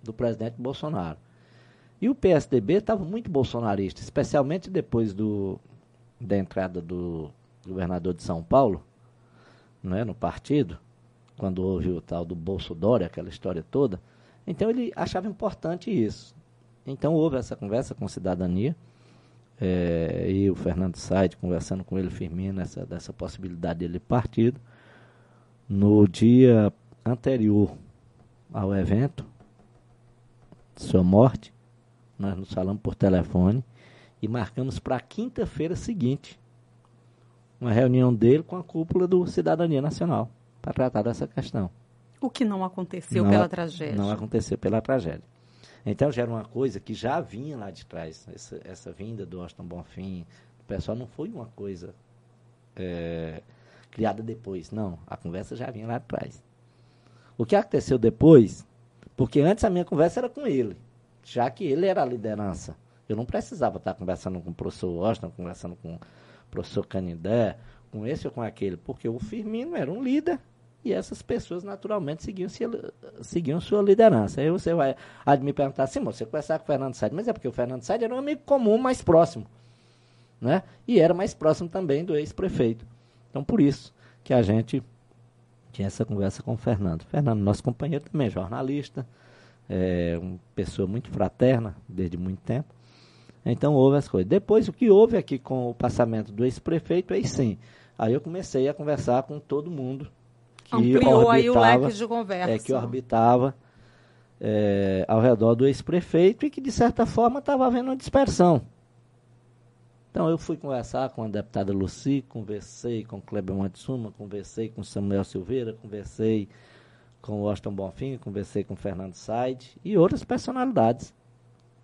do presidente Bolsonaro. E o PSDB estava muito bolsonarista, especialmente depois do, da entrada do governador de São Paulo né, no partido, quando houve o tal do Bolso Dória, aquela história toda. Então ele achava importante isso. Então houve essa conversa com cidadania, é, e o Fernando Said conversando com ele, Firmino, essa, dessa possibilidade dele partido. No dia anterior ao evento, sua morte, nós nos falamos por telefone e marcamos para a quinta-feira seguinte uma reunião dele com a cúpula do Cidadania Nacional para tratar dessa questão. O que não aconteceu não, pela tragédia. Não aconteceu pela tragédia. Então já era uma coisa que já vinha lá de trás. Essa, essa vinda do Austin Bonfim, o pessoal não foi uma coisa é, criada depois. Não, a conversa já vinha lá de trás. O que aconteceu depois, porque antes a minha conversa era com ele, já que ele era a liderança. Eu não precisava estar conversando com o professor Austin, conversando com professor Canindé, com esse ou com aquele, porque o Firmino era um líder e essas pessoas naturalmente seguiam, seguiam sua liderança. Aí você vai me perguntar assim, você conversar com o Fernando Sade, mas é porque o Fernando Sade era um amigo comum mais próximo. Né? E era mais próximo também do ex-prefeito. Então, por isso que a gente tinha essa conversa com o Fernando. Fernando, nosso companheiro também, jornalista, é uma pessoa muito fraterna desde muito tempo. Então houve as coisas. Depois o que houve aqui com o passamento do ex-prefeito, aí sim. Aí eu comecei a conversar com todo mundo que Ampliou aí o leque de conversa. É, que orbitava é, ao redor do ex-prefeito e que, de certa forma, estava havendo uma dispersão. Então, eu fui conversar com a deputada Luci, conversei com o Kleber Matsuma, conversei com Samuel Silveira, conversei com o Austin Bonfim, conversei com o Fernando Said e outras personalidades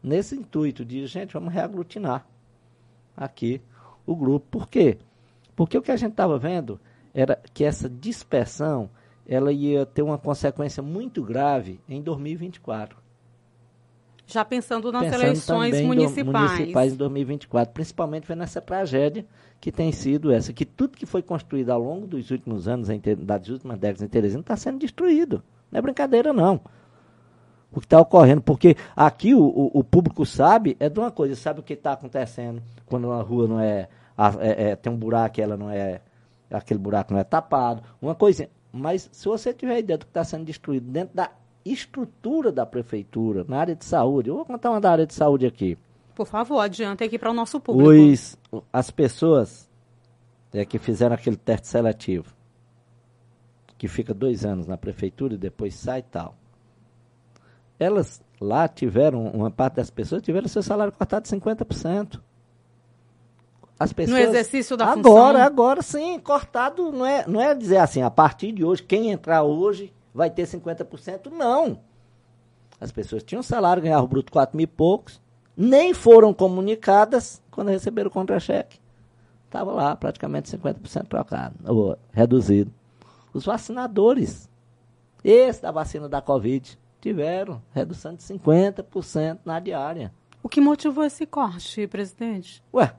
nesse intuito de, gente, vamos reaglutinar aqui o grupo. Por quê? Porque o que a gente estava vendo era que essa dispersão ela ia ter uma consequência muito grave em 2024. Já pensando nas pensando eleições municipais. municipais em 2024, principalmente vendo essa tragédia que tem sido essa, que tudo que foi construído ao longo dos últimos anos, das últimas décadas em Teresina, está sendo destruído. Não é brincadeira, não o que está ocorrendo, porque aqui o, o, o, público sabe é de uma coisa, sabe o que está acontecendo quando uma rua não é, é, é, tem um buraco e ela não é, aquele buraco não é tapado, uma coisa, mas se você tiver ideia do que está sendo destruído dentro da estrutura da prefeitura, na área de saúde, eu vou contar uma da área de saúde aqui. Por favor, adianta aqui para o nosso público. Os, as pessoas é, que fizeram aquele teste seletivo, que fica dois anos na prefeitura e depois sai e tal elas lá tiveram, uma parte das pessoas tiveram seu salário cortado de 50%. As pessoas, no exercício da agora, função. Agora, sim, cortado não é, não é dizer assim, a partir de hoje, quem entrar hoje vai ter 50%. Não. As pessoas tinham salário, ganhavam bruto 4 mil e poucos, nem foram comunicadas quando receberam o contra-cheque. Estava lá praticamente 50% trocado, ou reduzido. Os vacinadores, esse da vacina da Covid, tiveram redução de 50% na diária. O que motivou esse corte, presidente? Ué,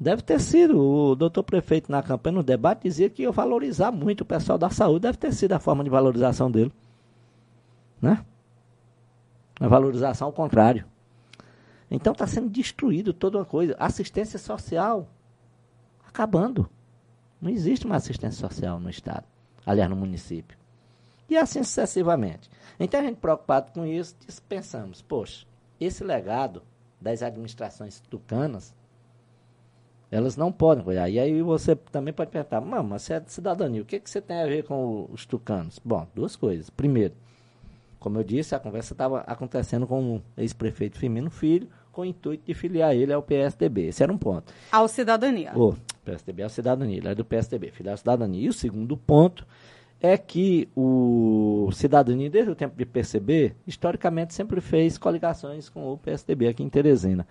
deve ter sido. O doutor prefeito, na campanha, no debate, dizia que ia valorizar muito o pessoal da saúde. Deve ter sido a forma de valorização dele. Né? A valorização ao contrário. Então está sendo destruído toda uma coisa. Assistência social acabando. Não existe uma assistência social no Estado. Aliás, no município. E assim sucessivamente. Então, a gente preocupado com isso, pensamos, poxa, esse legado das administrações tucanas, elas não podem olhar. E aí você também pode perguntar, mas você é de cidadania, o que, que você tem a ver com os tucanos? Bom, duas coisas. Primeiro, como eu disse, a conversa estava acontecendo com o ex-prefeito Firmino Filho, com o intuito de filiar ele ao PSDB. Esse era um ponto. Ao Cidadania. O PSDB ao Cidadania, ele é do PSDB, filiar ao Cidadania. E o segundo ponto é que o Cidadania, desde o tempo de PCB, historicamente sempre fez coligações com o PSDB aqui em Teresina.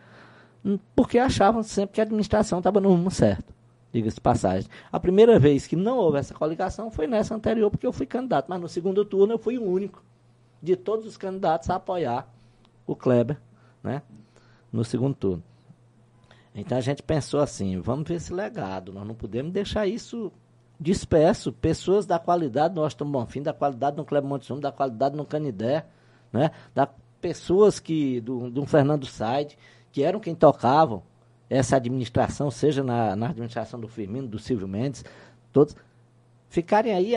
Porque achavam sempre que a administração estava no rumo certo. Diga-se de passagem. A primeira vez que não houve essa coligação foi nessa anterior, porque eu fui candidato. Mas no segundo turno eu fui o único de todos os candidatos a apoiar o Kleber, né? No segundo turno. Então a gente pensou assim, vamos ver esse legado. Nós não podemos deixar isso disperso. Pessoas da qualidade no Austin Bonfim, da qualidade no Kleber Montezuma, da qualidade no Canidé, né? Da pessoas que, do, do Fernando Said, que eram quem tocavam essa administração, seja na, na administração do Firmino, do Silvio Mendes, todos, ficarem aí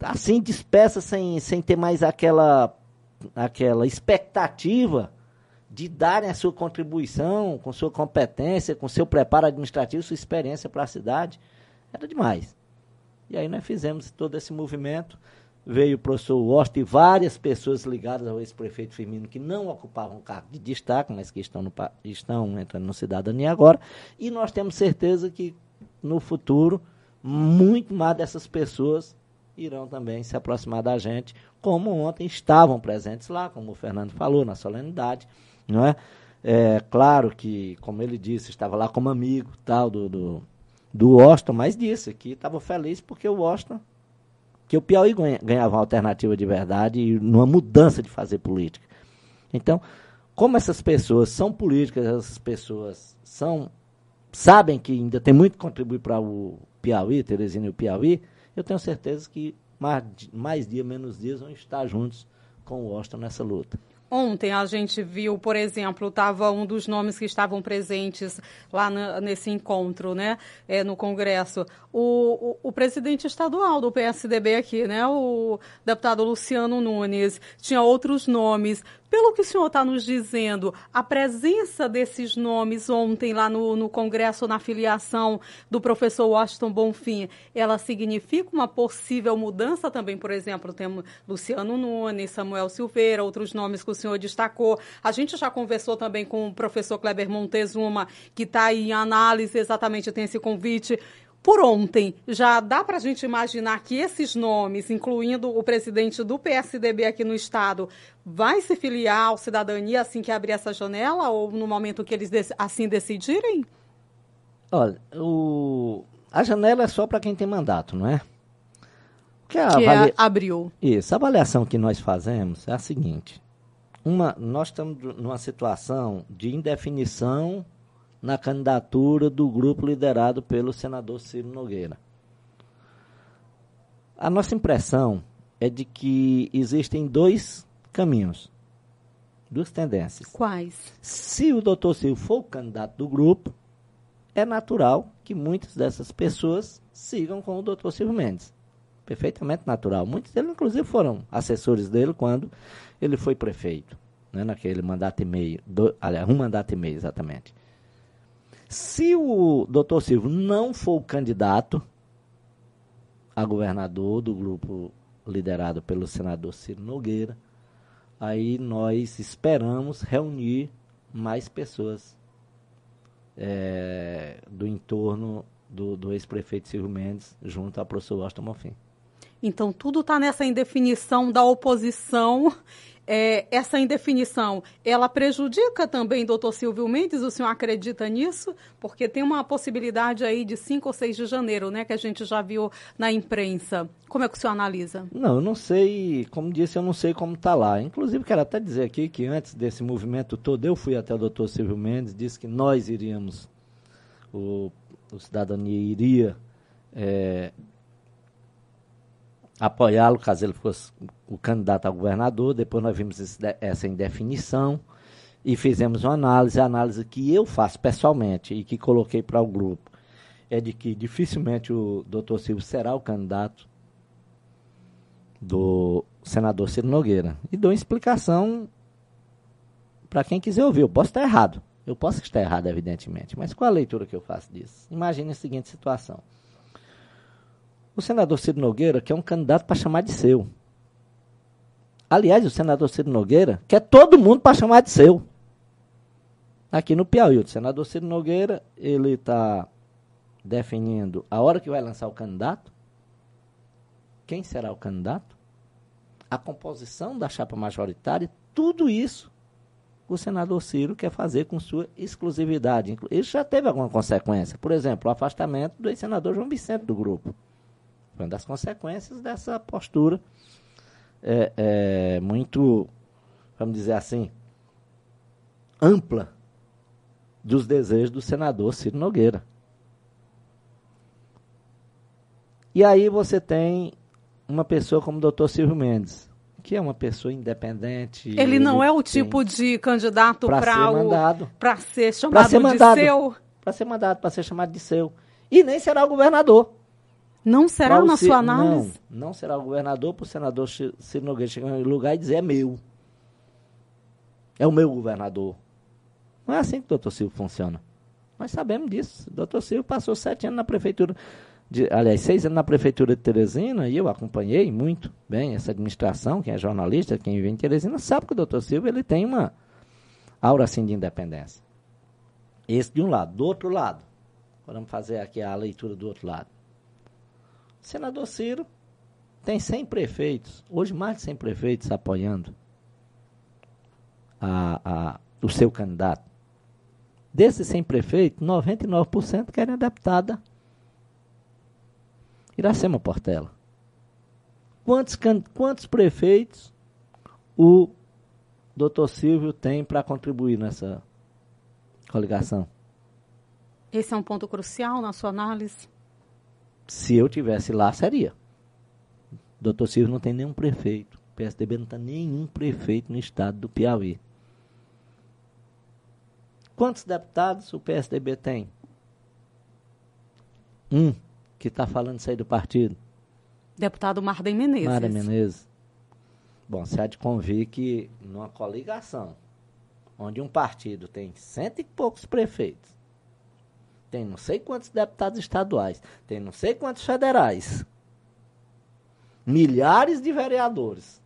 assim dispersas, sem, sem ter mais aquela, aquela expectativa de darem a sua contribuição, com sua competência, com seu preparo administrativo, sua experiência para a cidade, era demais. E aí nós fizemos todo esse movimento, veio o professor Washington e várias pessoas ligadas ao ex-prefeito Firmino que não ocupavam cargo de destaque, mas que estão, no, estão entrando no Cidadania agora. E nós temos certeza que no futuro, muito mais dessas pessoas irão também se aproximar da gente, como ontem estavam presentes lá, como o Fernando falou, na solenidade. Não é? é claro que, como ele disse, estava lá como amigo tal do, do, do mas disse que estava feliz porque o Washington que o Piauí ganhava uma alternativa de verdade e numa mudança de fazer política. Então, como essas pessoas são políticas, essas pessoas são sabem que ainda tem muito que contribuir para o Piauí, Teresina e o Piauí, eu tenho certeza que mais, mais dia, menos dias vão estar juntos com o Washington nessa luta. Ontem a gente viu, por exemplo, estava um dos nomes que estavam presentes lá na, nesse encontro, né, é, no Congresso, o, o, o, presidente estadual do PSDB aqui, né, o deputado Luciano Nunes, tinha outros nomes. Pelo que o senhor está nos dizendo, a presença desses nomes ontem lá no, no Congresso, na filiação do professor Washington Bonfim, ela significa uma possível mudança também? Por exemplo, temos Luciano Nunes, Samuel Silveira, outros nomes que o senhor destacou. A gente já conversou também com o professor Kleber Montezuma, que está em análise, exatamente tem esse convite por ontem, já dá para a gente imaginar que esses nomes, incluindo o presidente do PSDB aqui no estado, vai se filiar ao Cidadania assim que abrir essa janela ou no momento que eles assim decidirem? Olha, o... a janela é só para quem tem mandato, não é? Que, a que avalia... é abriu. Isso, a avaliação que nós fazemos é a seguinte. Uma, nós estamos numa situação de indefinição na candidatura do grupo liderado pelo senador Ciro Nogueira. A nossa impressão é de que existem dois caminhos, duas tendências. Quais? Se o doutor Ciro for o candidato do grupo, é natural que muitas dessas pessoas sigam com o doutor Silvio Mendes. Perfeitamente natural. Muitos deles, inclusive, foram assessores dele quando ele foi prefeito, né, naquele mandato e meio, do, aliás, um mandato e meio exatamente. Se o doutor Silvio não for candidato a governador do grupo liderado pelo senador Ciro Nogueira, aí nós esperamos reunir mais pessoas é, do entorno do, do ex-prefeito Silvio Mendes junto ao professor Washington Monfim. Então, tudo está nessa indefinição da oposição é, essa indefinição, ela prejudica também doutor Silvio Mendes? O senhor acredita nisso? Porque tem uma possibilidade aí de 5 ou 6 de janeiro, né? Que a gente já viu na imprensa. Como é que o senhor analisa? Não, eu não sei, como disse, eu não sei como está lá. Inclusive, quero até dizer aqui que antes desse movimento todo, eu fui até o doutor Silvio Mendes, disse que nós iríamos, o, o Cidadania iria é, apoiá-lo caso ele fosse o candidato a governador. Depois nós vimos esse, essa indefinição e fizemos uma análise. A análise que eu faço pessoalmente e que coloquei para o grupo é de que dificilmente o doutor Silvio será o candidato do senador Ciro Nogueira. E dou explicação para quem quiser ouvir. Eu posso estar errado. Eu posso estar errado, evidentemente. Mas qual a leitura que eu faço disso? Imagine a seguinte situação. O senador Ciro Nogueira quer um candidato para chamar de seu. Aliás, o senador Ciro Nogueira quer todo mundo para chamar de seu. aqui no Piauí. O senador Ciro Nogueira, ele está definindo a hora que vai lançar o candidato, quem será o candidato, a composição da chapa majoritária, tudo isso o senador Ciro quer fazer com sua exclusividade. Isso já teve alguma consequência. Por exemplo, o afastamento do ex-senador João Vicente do grupo. Foi uma das consequências dessa postura é, é, muito, vamos dizer assim, ampla dos desejos do senador Ciro Nogueira. E aí você tem uma pessoa como o doutor Silvio Mendes, que é uma pessoa independente. Ele, ele não é o tipo de candidato para ser mandado, ser chamado ser mandado, de seu, para ser mandado, para ser chamado de seu, e nem será o governador. Não será na sua análise? Não, não será o governador para o senador Ciro Nogueira chegar em lugar e dizer é meu. É o meu governador. Não é assim que o doutor Silvio funciona. Nós sabemos disso. O doutor Silvio passou sete anos na prefeitura de, aliás, seis anos na prefeitura de Teresina e eu acompanhei muito bem essa administração, quem é jornalista, quem vem em Teresina, sabe que o doutor Silva ele tem uma aura assim de independência. Esse de um lado. Do outro lado, vamos fazer aqui a leitura do outro lado. Senador Ciro tem 100 prefeitos, hoje mais de 100 prefeitos apoiando a, a, o seu candidato. Desses 100 prefeitos, 99% querem a deputada Iracema Portela. Quantos, quantos prefeitos o doutor Silvio tem para contribuir nessa coligação? Esse é um ponto crucial na sua análise? Se eu tivesse lá, seria. Doutor Silvio não tem nenhum prefeito. O PSDB não tem nenhum prefeito no estado do Piauí. Quantos deputados o PSDB tem? Um que está falando sair do partido? Deputado Marden Menezes. Marden Menezes. Bom, você há de convir que numa coligação, onde um partido tem cento e poucos prefeitos, tem não sei quantos deputados estaduais, tem não sei quantos federais, milhares de vereadores,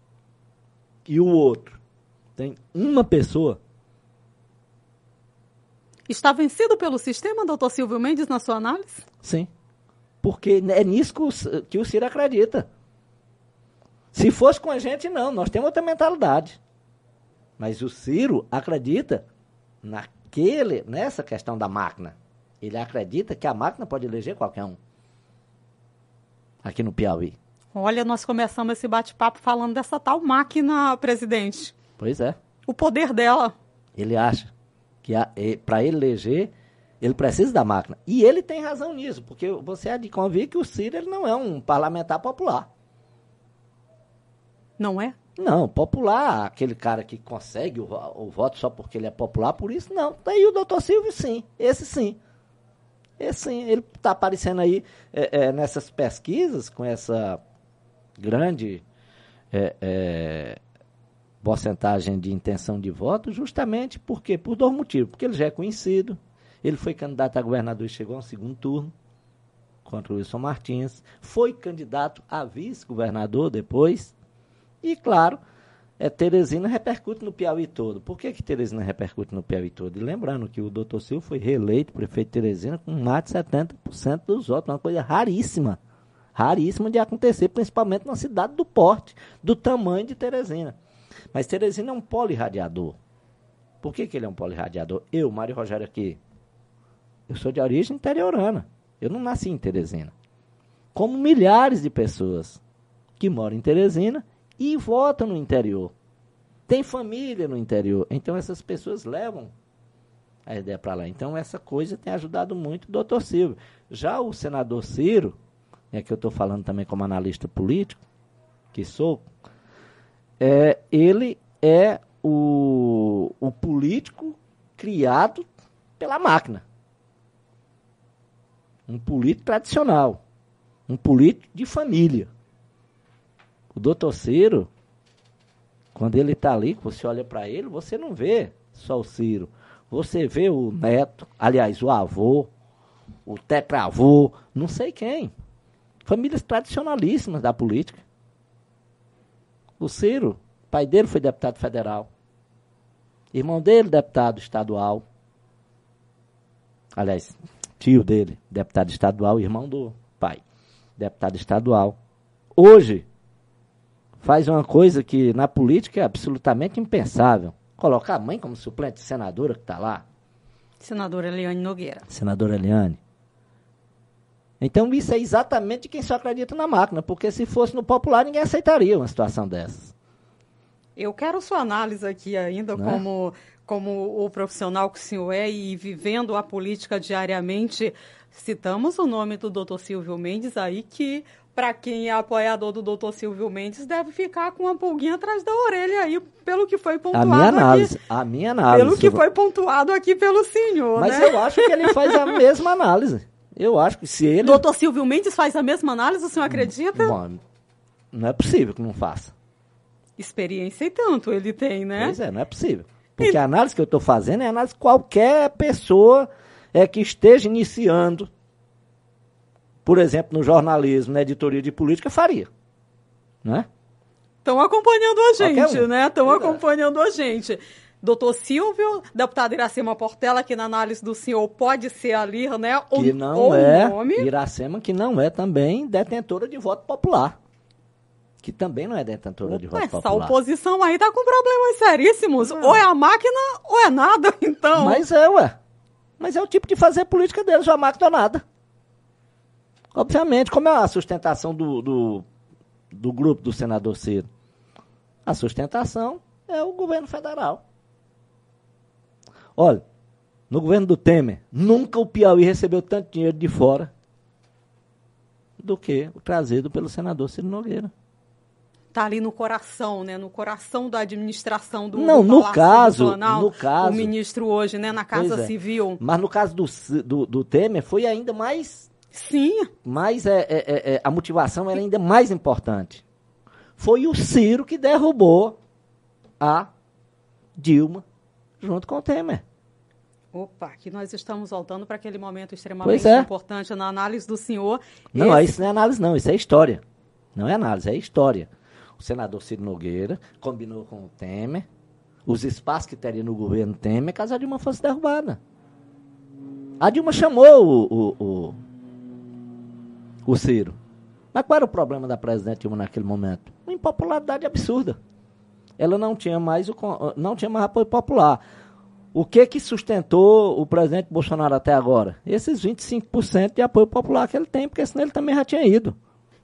e o outro tem uma pessoa. Está vencido pelo sistema, doutor Silvio Mendes, na sua análise? Sim. Porque é nisso que o, que o Ciro acredita. Se fosse com a gente, não. Nós temos outra mentalidade. Mas o Ciro acredita naquele, nessa questão da máquina. Ele acredita que a máquina pode eleger qualquer um. Aqui no Piauí. Olha, nós começamos esse bate-papo falando dessa tal máquina, presidente. Pois é. O poder dela. Ele acha que para ele eleger ele precisa da máquina. E ele tem razão nisso, porque você há de convir que o Ciro ele não é um parlamentar popular. Não é? Não, popular, aquele cara que consegue o, o voto só porque ele é popular, por isso não. Daí o doutor Silvio, sim, esse sim. Esse sim, ele está aparecendo aí é, é, nessas pesquisas com essa grande é, é, porcentagem de intenção de voto, justamente porque por dois motivos. Porque ele já é conhecido, ele foi candidato a governador e chegou ao segundo turno contra o Wilson Martins. Foi candidato a vice-governador depois. E, claro, é, Teresina repercute no Piauí todo. Por que, que Teresina repercute no Piauí todo? E lembrando que o doutor Silva foi reeleito prefeito de Teresina com mais de 70% dos votos, uma coisa raríssima. Raríssima de acontecer, principalmente numa cidade do porte, do tamanho de Teresina. Mas Teresina é um polirradiador. Por que, que ele é um polirradiador? Eu, Mário Rogério aqui, eu sou de origem interiorana. Eu não nasci em Teresina. Como milhares de pessoas que moram em Teresina e votam no interior. Tem família no interior. Então essas pessoas levam a ideia para lá. Então essa coisa tem ajudado muito o doutor Silvio. Já o senador Ciro, é que eu estou falando também como analista político, que sou, é, ele é o, o político criado pela máquina um político tradicional, um político de família. O doutor Ciro, quando ele está ali, você olha para ele, você não vê só o Ciro. Você vê o neto, aliás, o avô, o tetravô, não sei quem. Famílias tradicionalíssimas da política. O Ciro, pai dele foi deputado federal. Irmão dele, deputado estadual. aliás, tio dele, deputado estadual, irmão do pai, deputado estadual. Hoje, faz uma coisa que na política é absolutamente impensável. Colocar a mãe como suplente senadora que está lá. Senadora Eliane Nogueira. Senadora Eliane. Então isso é exatamente quem só acredita na máquina, porque se fosse no popular ninguém aceitaria uma situação dessas. Eu quero sua análise aqui ainda Né? como, como o profissional que o senhor é e vivendo a política diariamente. Citamos o nome do doutor Silvio Mendes aí, que para quem é apoiador do doutor Silvio Mendes deve ficar com uma pulguinha atrás da orelha aí, pelo que foi A pontuado minha análise, aqui. a minha análise. Pelo que foi pontuado aqui pelo senhor, Mas né? eu acho que ele faz a mesma análise. Eu acho que se ele. Doutor Silvio Mendes faz a mesma análise, o senhor acredita? Bom, não é possível que não faça. Experiência e tanto ele tem, né? Pois é, não é possível. Porque a análise que eu estou fazendo é a análise que qualquer pessoa é que esteja iniciando, por exemplo, no jornalismo, na editoria de política, faria. Né? Estão acompanhando a gente, um. né? Estão acompanhando a gente. Doutor Silvio, deputado Iracema Portela, que na análise do senhor pode ser ali, né? Ou, Que não ou é, nome. Iracema, que não é também detentora de voto popular. Que também não é detentora de voto Essa popular. oposição aí tá com problemas seríssimos. Ou é a máquina ou é nada, então. Mas é, ué. Mas é o tipo de fazer política deles, já máquina ou nada. Obviamente, como é a sustentação do, do, do grupo do senador Ciro? A sustentação é o governo federal. Olha, no governo do Temer, nunca o Piauí recebeu tanto dinheiro de fora do que o trazido pelo senador Ciro Nogueira. Tá ali no coração, né? No coração da administração do, Não, do no caso- Planalto, no caso- O ministro hoje, né? Na Casa é. Civil. Mas no caso do, do, do Temer, foi ainda mais Sim, Mas é, é- é- é- a motivação era ainda mais importante. Foi o Ciro que derrubou a Dilma junto com o Temer. Opa, aqui nós estamos voltando para aquele momento extremamente é. importante na análise do senhor. Não, Esse- isso não é análise, não. Isso é história. Não é análise, é história. O senador Ciro Nogueira combinou com o Temer os espaços que teria no governo Temer caso a Dilma fosse derrubada. A Dilma chamou o, o, o, o Ciro. Mas qual era o problema da presidente Dilma naquele momento? Uma impopularidade absurda. Ela não tinha mais, o, não tinha mais apoio popular. O que que sustentou o presidente Bolsonaro até agora? Esses 25% de apoio popular que ele tem, porque senão ele também já tinha ido.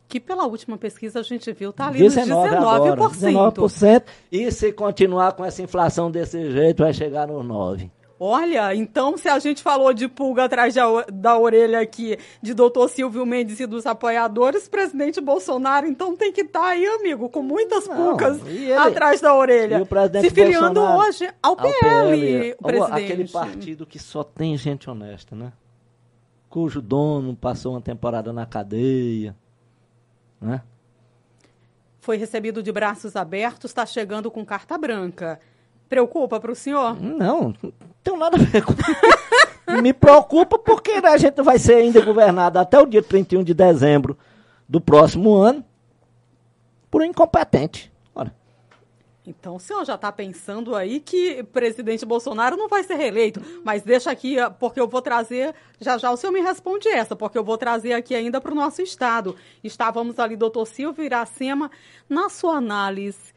Que pela última pesquisa a gente viu, tá ali 19 nos 19%. agora, 19%. E se continuar com essa inflação desse jeito, vai chegar nos 9%. Olha, então se a gente falou de pulga atrás da, orelha aqui de doutor Silvio Mendes e dos apoiadores, presidente Bolsonaro então tem que estar aí, amigo, com muitas Não, pulgas ele- atrás da orelha. E o presidente Se filiando Bolsonaro hoje ao ao PL, presidente. Aquele partido que só tem gente honesta, né? Cujo dono passou uma temporada na cadeia, né? Foi recebido de braços abertos, está chegando com carta branca. Preocupa para o senhor? Não, não tem nada a ver com. Me preocupa porque a gente vai ser ainda governado até o dia 31 de dezembro do próximo ano por um incompetente. Ora, Então o senhor já está pensando aí que presidente Bolsonaro não vai ser reeleito. Mas deixa aqui, ah, porque eu vou trazer. Já já o senhor me responde essa, porque eu vou trazer aqui ainda para o nosso estado. Estávamos ali, doutor Silvio Iracema. Na sua análise,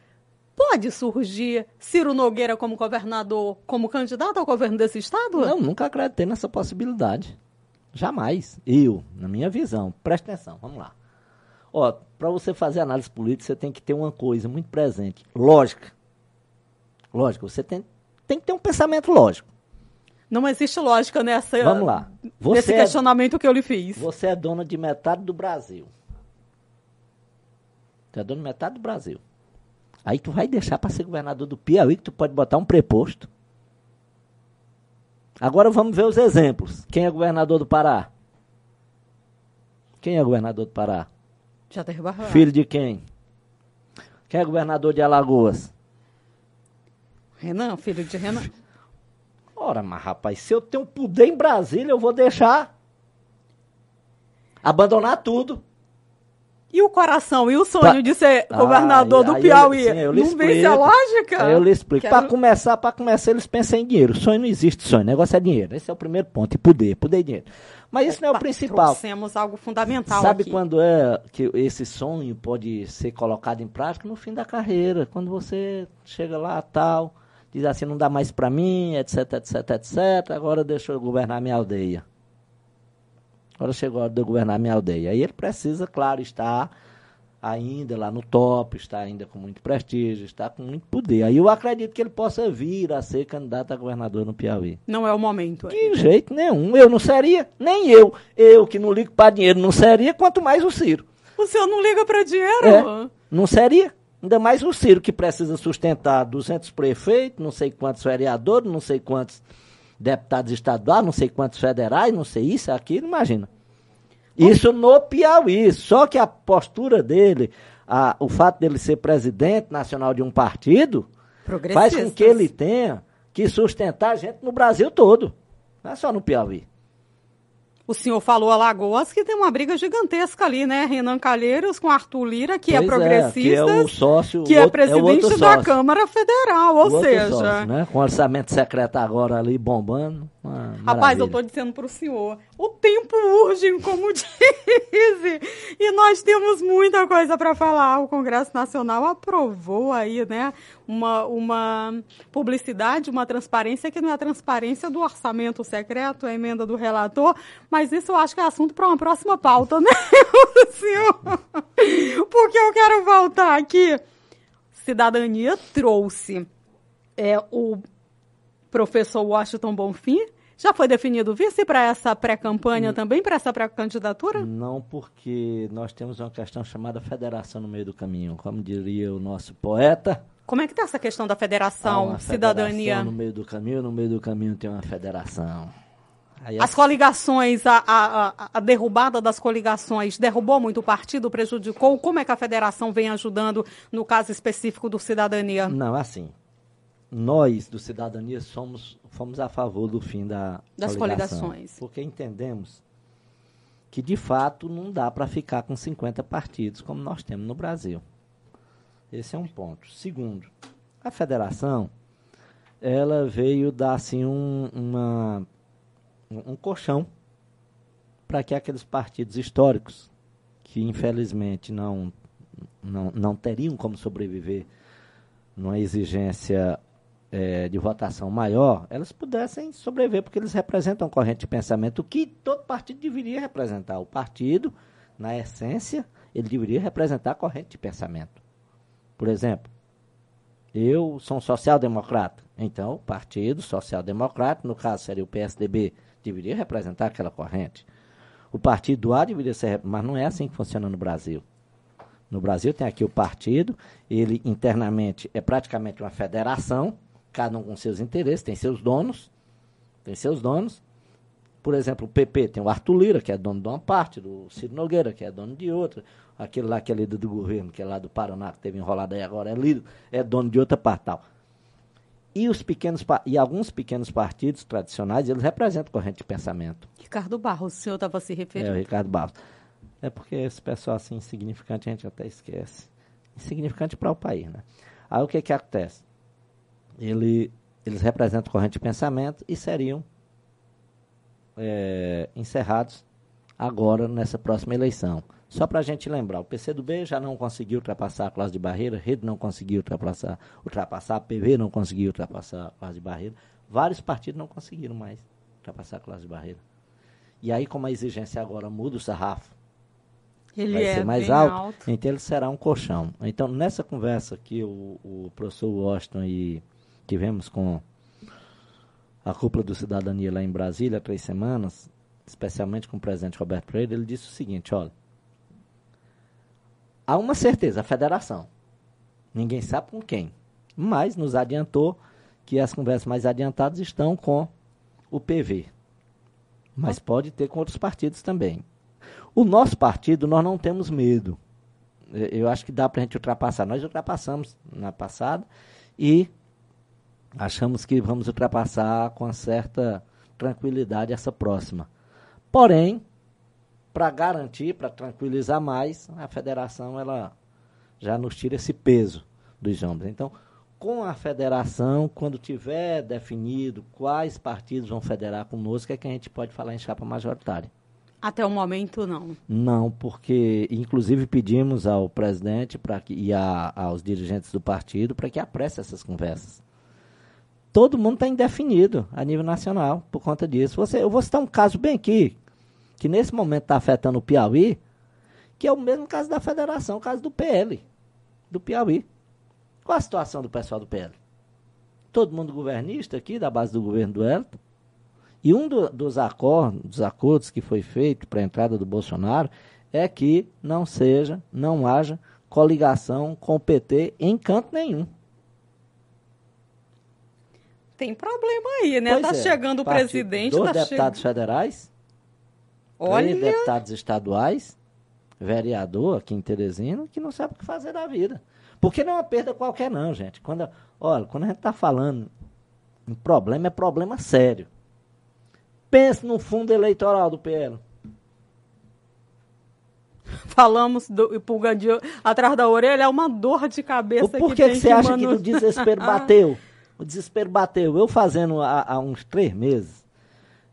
pode surgir Ciro Nogueira como governador, como candidato ao governo desse estado? não, nunca acreditei nessa possibilidade. Jamais. Eu, na minha visão. Presta atenção, vamos lá. Ó, para você fazer análise política, você tem que ter uma coisa muito presente. Lógica. Lógica, você tem, tem que ter um pensamento lógico. Não existe lógica nessa, Vamos lá. nesse Você é, questionamento que eu lhe fiz. você é dona de metade do Brasil. Você é dona de metade do Brasil. Aí tu vai deixar para ser governador do Piauí que tu pode botar um preposto. Agora vamos ver os exemplos. Quem é governador do Pará? Quem é governador do Pará? Já teve barra. Filho de quem? Quem é governador de Alagoas? Renan, filho de Renan. Ora, mas rapaz, se eu tenho poder em Brasília, eu vou deixar abandonar tudo. E o coração, e o sonho pra... de ser governador ah, do Piauí? Eu, sim, não vence a lógica? Eu lhe explico. Quero... Para começar, para começar, eles pensam em dinheiro. Sonho não existe sonho, o negócio é dinheiro. Esse é o primeiro ponto. E poder, poder e dinheiro. Mas isso não é o principal. Trouxemos algo fundamental Sabe aqui. quando é que esse sonho pode ser colocado em prática? No fim da carreira. Quando você chega lá, tal, diz assim, não dá mais para mim, etc, etc, etc. Agora deixa eu governar minha aldeia. Agora chegou a hora de eu governar minha aldeia. Aí ele precisa, claro, estar ainda lá no top, está ainda com muito prestígio, está com muito poder. Aí eu acredito que ele possa vir a ser candidato a governador no Piauí. Não é o momento. De jeito nenhum. Eu não seria, nem eu. Eu que não ligo para dinheiro não seria, quanto mais o Ciro. O senhor não liga para dinheiro? É, não seria. Ainda mais o Ciro, que precisa sustentar 200 prefeitos, não sei quantos vereadores, não sei quantos deputados estaduais, não sei quantos federais, não sei isso, aquilo, imagina. Isso no Piauí. Só que a postura dele, a, o fato dele ser presidente nacional de um partido, faz com que ele tenha que sustentar a gente no Brasil todo. Não é só no Piauí. O senhor falou Alagoas que tem uma briga gigantesca ali, né? Renan Calheiros com Arthur Lira, que é pois é progressista. que é o sócio. Que é presidente é da Câmara Federal, ou seja. Sócio, né? Com orçamento secreto agora ali bombando. Rapaz, eu estou dizendo para o senhor, o tempo urge, como dizem, e nós temos muita coisa para falar. O Congresso Nacional aprovou aí, né, uma, uma publicidade, uma transparência que não é a transparência do orçamento secreto, a emenda do relator, mas isso eu acho que é assunto para uma próxima pauta, né, senhor? Porque eu quero voltar aqui. Cidadania trouxe é, o professor Washington Bonfim, já foi definido vice para essa pré-campanha também, para essa pré-candidatura? Não, porque nós temos uma questão chamada federação no meio do caminho. Como diria o nosso poeta. Como é que está essa questão da federação, uma cidadania? Federação no meio do caminho, no meio do caminho tem uma federação. Aí as coligações, a, a, a, derrubada das coligações, derrubou muito o partido, prejudicou? Como é que a federação vem ajudando no caso específico do cidadania? Não, assim, nós do Cidadania somos, fomos a favor do fim da das coligações. Porque entendemos que, de fato, não dá para ficar com 50 partidos como nós temos no Brasil. Esse é um ponto. Segundo, a federação ela veio dar assim um, uma, um colchão para que aqueles partidos históricos que infelizmente não, não, não teriam como sobreviver numa exigência é, de votação maior, elas pudessem sobreviver, porque eles representam corrente de pensamento que todo partido deveria representar. O partido, na essência, ele deveria representar a corrente de pensamento. Por exemplo, eu sou um social-democrata, então o partido social-democrata, no caso seria o PSDB, deveria representar aquela corrente. O partido A deveria ser, mas não é assim que funciona no Brasil. No Brasil tem aqui o partido, ele internamente é praticamente uma federação, cada um com seus interesses, tem seus donos, tem seus donos. Por exemplo, o PP tem o Arthur Lira, que é dono de uma parte, do Ciro Nogueira, que é dono de outra, aquele lá que é líder do governo, que é lá do Paraná, que teve enrolado aí agora, é líder, é dono de outra parte tal. E, os pequenos, e alguns pequenos partidos tradicionais, eles representam corrente de pensamento. Ricardo Barros, o senhor estava se referindo? É, o Ricardo Barros. É porque esse pessoal assim, insignificante, a gente até esquece. Insignificante para o país, né? Aí o que que acontece? Ele, eles representam corrente de pensamento e seriam é, encerrados agora nessa próxima eleição. Só para a gente lembrar, o PCdoB já não conseguiu ultrapassar a classe de barreira, Rede não conseguiu ultrapassar, ultrapassar a PV não conseguiu ultrapassar a classe de barreira, vários partidos não conseguiram mais ultrapassar a classe de barreira. E aí, como a exigência agora muda o sarrafo, ele vai é ser mais alto, alto, então ele será um colchão. Então, nessa conversa que o, o professor Washington e tivemos com a cúpula do Cidadania lá em Brasília há três semanas, especialmente com o presidente Roberto Freire, ele disse o seguinte, olha, há uma certeza, a federação. Ninguém sabe com quem. Mas nos adiantou que as conversas mais adiantadas estão com o PV. Mas pode ter com outros partidos também. O nosso partido, nós não temos medo. Eu acho que dá para a gente ultrapassar. Nós ultrapassamos na passada e achamos que vamos ultrapassar com certa tranquilidade essa próxima. Porém, para garantir, para tranquilizar mais, a federação ela já nos tira esse peso dos ombros. Então, com a federação, quando tiver definido quais partidos vão federar conosco, é que a gente pode falar em chapa majoritária. Até o momento, não. Não, porque inclusive pedimos ao presidente pra que, e a, aos dirigentes do partido para que apresse essas conversas. Todo mundo está indefinido a nível nacional por conta disso. Você, eu vou citar um caso bem aqui, que nesse momento está afetando o Piauí, que é o mesmo caso da federação, o caso do PL, do Piauí. Qual a situação do pessoal do PL? Todo mundo governista aqui, da base do governo do Elton, e um do, dos, acordos, dos acordos que foi feito para a entrada do Bolsonaro é que não seja, não haja coligação com o PT em canto nenhum. Tem problema aí, né? Pois tá é. chegando o presidente. Dois tá deputados che... federais, Olha... três deputados estaduais, vereador aqui em Teresina, que não sabe o que fazer da vida. Porque não é uma perda qualquer, não, gente. Quando, olha, quando a gente está falando em problema, é problema sério. Pense no fundo eleitoral do PL. Falamos do pulga de atrás da orelha, é uma dor de cabeça. Por que, que, você que acha manu... que o desespero bateu? O desespero bateu. Eu fazendo há, há, uns três meses,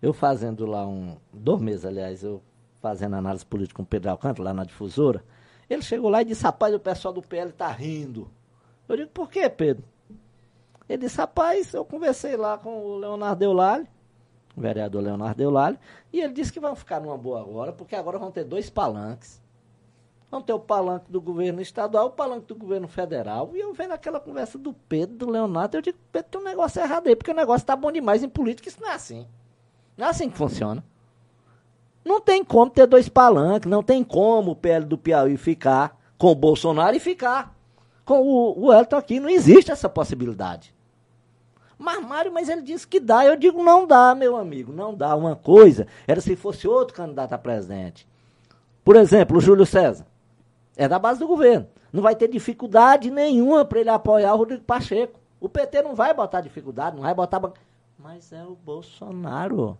eu fazendo lá um. Dois meses, aliás, eu fazendo análise política com o Pedro Alcântara, lá na difusora. Ele chegou lá e disse: rapaz, o pessoal do PL está rindo. Eu digo: por quê, Pedro? Ele disse: rapaz, eu conversei lá com o Leonardo Eulalho o vereador Leonardo Eulalio, e ele disse que vão ficar numa boa agora, porque agora vão ter dois palanques. Vão ter o palanque do governo estadual, o palanque do governo federal. E eu vendo aquela conversa do Pedro, do Leonardo, eu digo, Pedro, tem um negócio errado aí, porque o negócio está bom demais em política, isso não é assim. Não é assim que funciona. Não tem como ter dois palanques, não tem como o PL do Piauí ficar com o Bolsonaro e ficar com o, o Elton aqui. Não existe essa possibilidade. Mas Mário, mas ele disse que dá. Eu digo, não dá, meu amigo, não dá. Uma coisa era se fosse outro candidato a presidente. Por exemplo, o Júlio César. É da base do governo. Não vai ter dificuldade nenhuma para ele apoiar o Rodrigo Pacheco. O PT não vai botar dificuldade, não vai botar. Mas é o Bolsonaro.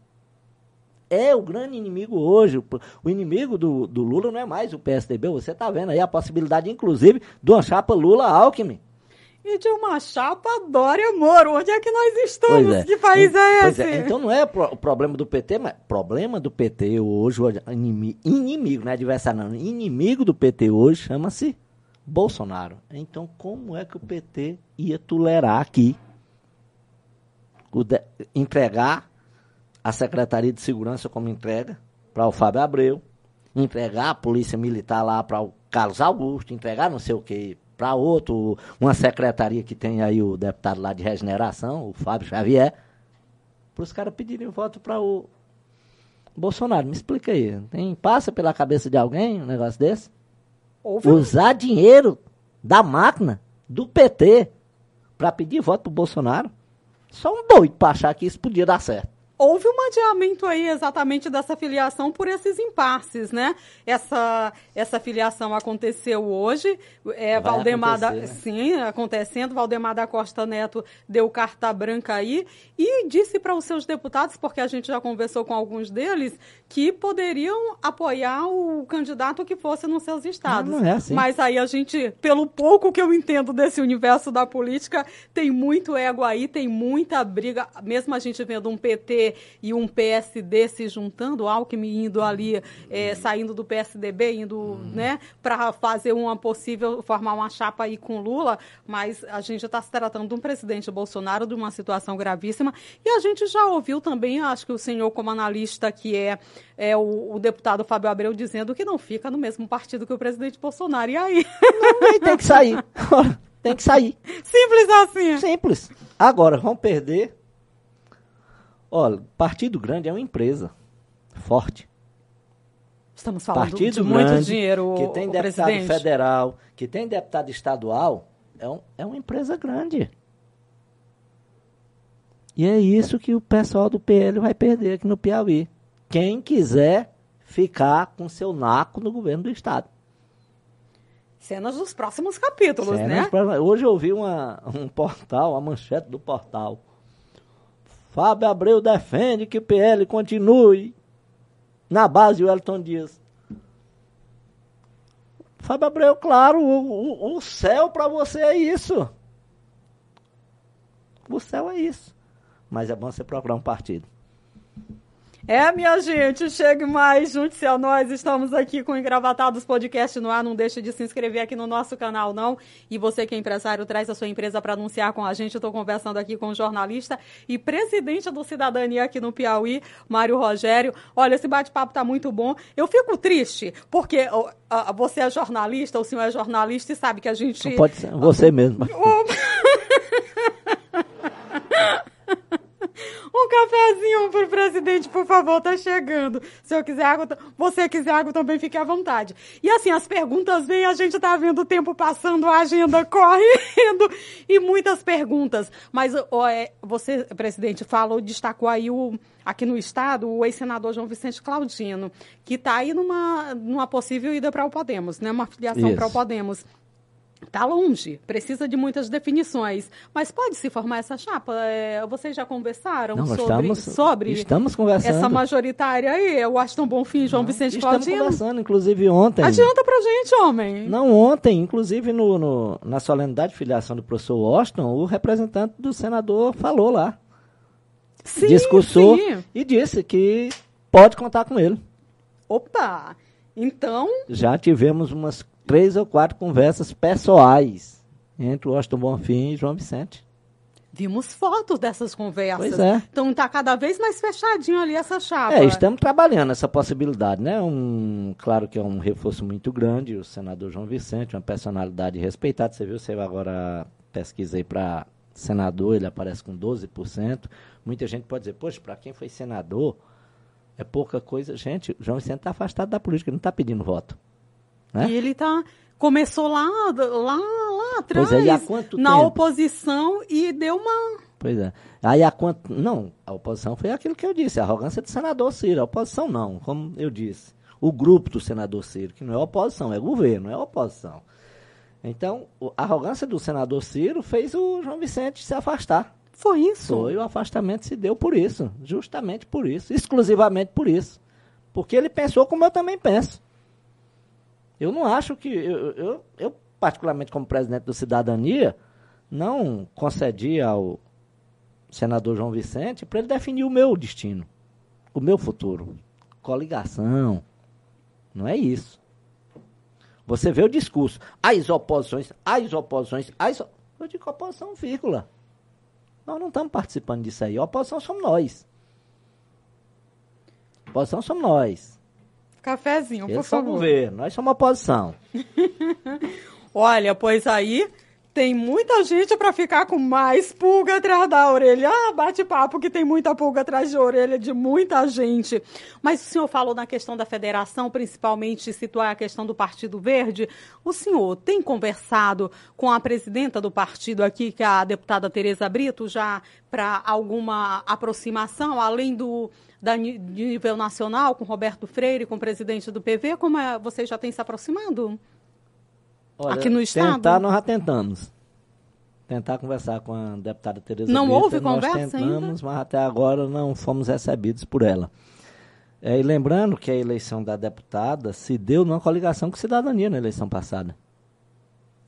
É o grande inimigo hoje. O inimigo do, do Lula não é mais o PSDB. Você está vendo aí a possibilidade, inclusive, de uma chapa Lula-Alckmin e de uma chapa Dória Moro. Onde é que nós estamos? É. Que país é esse? É. Então não é o problema do PT, mas problema do PT hoje, inimigo, inimigo não é adversário não, inimigo do PT hoje chama-se Bolsonaro. Então como é que o PT ia tolerar aqui de, entregar a Secretaria de Segurança como entrega para o Fábio Abreu, entregar a Polícia Militar lá para o Carlos Augusto, entregar não sei o que para outro, uma secretaria que tem aí o deputado lá de regeneração, o Fábio Xavier, para os caras pedirem voto para o Bolsonaro. Me explica aí. Tem, passa pela cabeça de alguém um negócio desse? Houve Usar dinheiro da máquina, do PT, para pedir voto para o Bolsonaro? Só um doido para achar que isso podia dar certo houve um adiamento aí exatamente dessa filiação por esses impasses, né? Essa, essa filiação aconteceu hoje, é, Valdemar da, né? sim, acontecendo, Valdemar da Costa Neto deu carta branca aí e disse para os seus deputados, porque a gente já conversou com alguns deles, que poderiam apoiar o candidato que fosse nos seus estados. Não, não é assim. Mas aí a gente, pelo pouco que eu entendo desse universo da política, tem muito ego aí, tem muita briga, mesmo a gente vendo um PT e um PSD se juntando, Alckmin indo ali, é, saindo do PSDB, indo hum. né, para fazer uma possível, formar uma chapa aí com Lula, mas a gente está se tratando de um presidente Bolsonaro, de uma situação gravíssima, e a gente já ouviu também, acho que o senhor como analista, que é, é o, o deputado Fábio Abreu, dizendo que não fica no mesmo partido que o presidente Bolsonaro, e aí? Não, aí tem que sair. tem que sair. Simples assim. Simples. Agora, vão perder Olha, partido grande é uma empresa forte. Estamos falando partido de muito grande, dinheiro, que tem deputado presidente. federal, que tem deputado estadual, é, um, é uma empresa grande. E é isso que o pessoal do PL vai perder aqui no Piauí. Quem quiser ficar com seu naco no governo do estado. Cenas dos próximos capítulos, Cenas né? Hoje eu vi uma, um portal, a manchete do portal Fábio Abreu defende que o PL continue na base, o Elton Dias. Fábio Abreu, claro, o, o, o céu para você é isso. O céu é isso. Mas é bom você procurar um partido. É, minha gente, chegue mais, junte-se a nós. Estamos aqui com o Engravatados Podcast no ar. Não deixe de se inscrever aqui no nosso canal, não. E você que é empresário, traz a sua empresa para anunciar com a gente. Eu estou conversando aqui com o jornalista e presidente do Cidadania aqui no Piauí, Mário Rogério. Olha, esse bate-papo está muito bom. Eu fico triste, porque você é jornalista, o senhor é jornalista e sabe que a gente. Não pode ser você mesmo. Um cafezinho pro presidente, por favor, tá chegando. Se eu quiser água, você quiser água também, fique à vontade. E assim, as perguntas vêm, a gente tá vendo o tempo passando, a agenda correndo e muitas perguntas. Mas é, você, presidente, falou, destacou aí o aqui no estado, o ex-senador João Vicente Claudino, que está aí numa, numa possível ida para o Podemos, né? Uma filiação para o Podemos. Está longe, precisa de muitas definições. Mas pode se formar essa chapa? É, vocês já conversaram Não, sobre, estamos, sobre estamos conversando. essa majoritária aí? O Washington Bonfim, João Não, Vicente estamos Claudino? Estamos conversando, inclusive ontem. Adianta pra gente, homem. Não, ontem, inclusive no, no, na solenidade de filiação do professor Washington, o representante do senador falou lá. Sim, discursou sim. e disse que pode contar com ele. Opa! Então. Já tivemos umas três ou quatro conversas pessoais entre o Washington Bonfim e João Vicente. Vimos fotos dessas conversas. Pois é. Então está cada vez mais fechadinho ali essa chapa. É, estamos trabalhando essa possibilidade, né? Um, claro que é um reforço muito grande, o senador João Vicente, uma personalidade respeitada. Você viu, você agora pesquisa aí para senador, ele aparece com 12%. Muita gente pode dizer, poxa, para quem foi senador, é pouca coisa. Gente, o João Vicente está afastado da política, ele não está pedindo voto. Né? E ele tá começou lá, lá, lá atrás, pois é, e há quanto na tempo? oposição e deu uma. Pois é. Aí há quanto. Não, a oposição foi aquilo que eu disse, a arrogância do senador Ciro. A oposição não, como eu disse. O grupo do senador Ciro, que não é oposição, é governo, é oposição. Então, a arrogância do senador Ciro fez o João Vicente se afastar. Foi isso? Foi, o afastamento se deu por isso. Justamente por isso. Exclusivamente por isso. Porque ele pensou como eu também penso. Eu não acho que. Eu, eu, eu, particularmente, como presidente do Cidadania, não concedi ao senador João Vicente para ele definir o meu destino, o meu futuro. Coligação. Não é isso. Você vê o discurso. As oposições, as oposições, as. Eu digo oposição, vírgula. Nós não estamos participando disso aí. A oposição somos nós. A oposição somos nós. Cafézinho, Eles por favor. governo, nós somos oposição. Olha, pois aí tem muita gente para ficar com mais pulga atrás da orelha. Ah, bate-papo que tem muita pulga atrás da orelha de muita gente. Mas o senhor falou na questão da federação, principalmente situar a questão do Partido Verde. O senhor tem conversado com a presidenta do partido aqui, que é a deputada Tereza Brito, já para alguma aproximação, além do da, de nível nacional, com Roberto Freire, com o presidente do PV? Como é, vocês já têm se aproximado? Olha, Aqui no estado? Tentar, nós já tentamos. Tentar conversar com a deputada Tereza Não Brito, houve nós conversa tentamos, ainda? mas até agora não fomos recebidos por ela. É, e lembrando que a eleição da deputada se deu numa coligação com cidadania na eleição passada.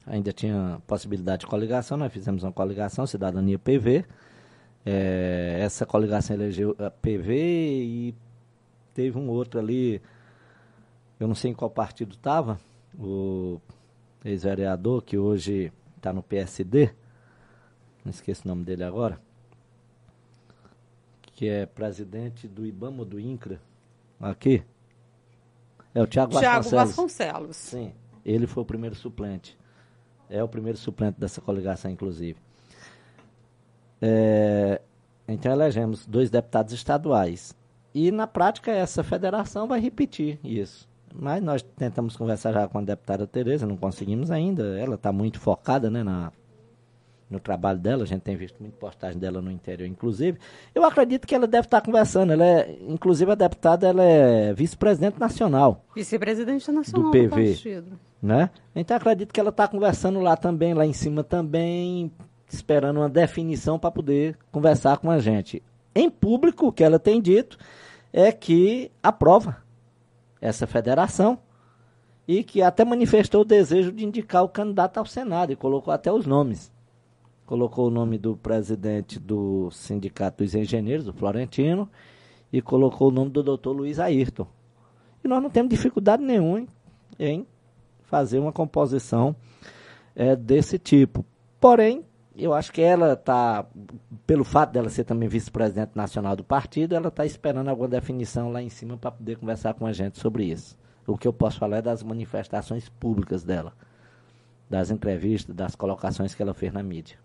Ainda tinha possibilidade de coligação, nós fizemos uma coligação, cidadania PV. É, essa coligação elegeu a PV e teve um outro ali, eu não sei em qual partido estava, o ex-vereador que hoje está no PSD, não esqueço o nome dele agora, que é presidente do IBAMA do INCRA, aqui. É o Tiago Vasconcelos. Vasconcelos. Sim, ele foi o primeiro suplente. É o primeiro suplente dessa coligação, inclusive. É, então elegemos dois deputados estaduais. E na prática essa federação vai repetir isso. Mas nós tentamos conversar já com a deputada Tereza, não conseguimos ainda. Ela está muito focada né, na, no trabalho dela, a gente tem visto muita postagem dela no interior, inclusive. Eu acredito que ela deve estar conversando. Ela é, inclusive a deputada ela é vice-presidente nacional. Vice-presidente nacional Do do, PV. partido. Né? Então acredito que ela está conversando lá também, lá em cima também, esperando uma definição para poder conversar com a gente. Em público, o que ela tem dito é que aprova essa federação e que até manifestou o desejo de indicar o candidato ao Senado e colocou até os nomes. Colocou o nome do presidente do Sindicato dos Engenheiros, do Florentino, e colocou o nome do doutor Luiz Ayrton. E nós não temos dificuldade nenhuma em, em fazer uma composição é, desse tipo. Porém, eu acho que ela está, pelo fato dela ser também vice-presidente nacional do partido, ela está esperando alguma definição lá em cima para poder conversar com a gente sobre isso. O que eu posso falar é das manifestações públicas dela, das entrevistas, das colocações que ela fez na mídia.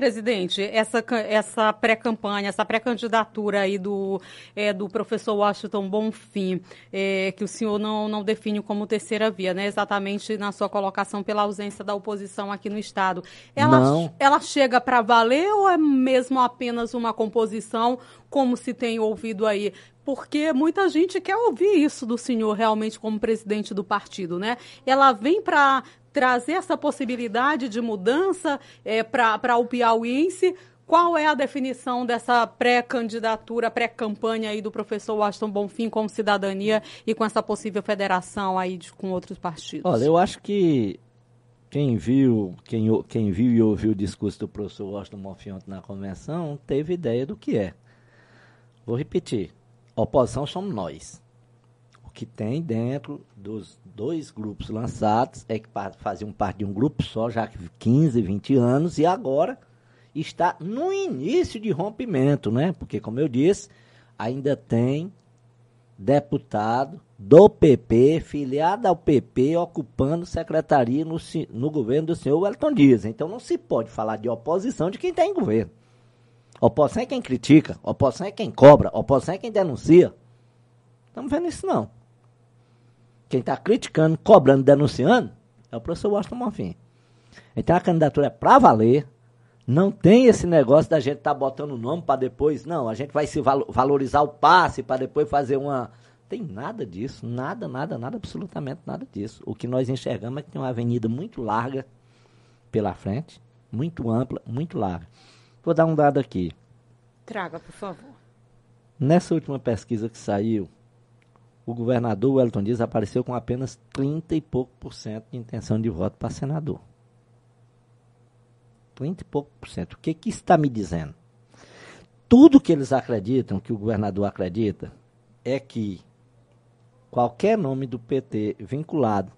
Presidente, essa, essa pré-campanha, essa pré-candidatura aí do, é, do professor Washington Bonfim, é, que o senhor não, não define como terceira via, né? Exatamente na sua colocação pela ausência da oposição aqui no Estado. Ela, não. ela chega para valer ou é mesmo apenas uma composição, como se tem ouvido aí? porque muita gente quer ouvir isso do senhor realmente como presidente do partido, né? Ela vem para trazer essa possibilidade de mudança é, para o piauiense. Qual é a definição dessa pré-candidatura, pré-campanha aí do professor Washington Bonfim com cidadania e com essa possível federação aí de, com outros partidos? Olha, eu acho que quem viu, quem, quem viu e ouviu o discurso do professor Washington Bonfim ontem na convenção teve ideia do que é. Vou repetir oposição somos nós. O que tem dentro dos dois grupos lançados é que faziam parte de um grupo só já há 15, 20 anos e agora está no início de rompimento, né? Porque, como eu disse, ainda tem deputado do PP, filiado ao PP, ocupando secretaria no, no governo do senhor Wellington Dias. Então não se pode falar de oposição de quem está em governo. Oposição é quem critica, oposição é quem cobra, oposição é quem denuncia. Estamos vendo isso não. Quem está criticando, cobrando, denunciando é o professor Washington Monfim. Então a candidatura é para valer. Não tem esse negócio da gente estar tá botando o nome para depois. Não, a gente vai se valorizar o passe para depois fazer uma. Tem nada disso, nada, nada, nada, absolutamente nada disso. O que nós enxergamos é que tem uma avenida muito larga pela frente, muito ampla, muito larga. Vou dar um dado aqui. Traga, por favor. Nessa última pesquisa que saiu, o governador Wellington Dias apareceu com apenas 30 e pouco por cento de intenção de voto para senador. 30 e pouco por cento. O que, que está me dizendo? Tudo que eles acreditam, que o governador acredita, é que qualquer nome do PT vinculado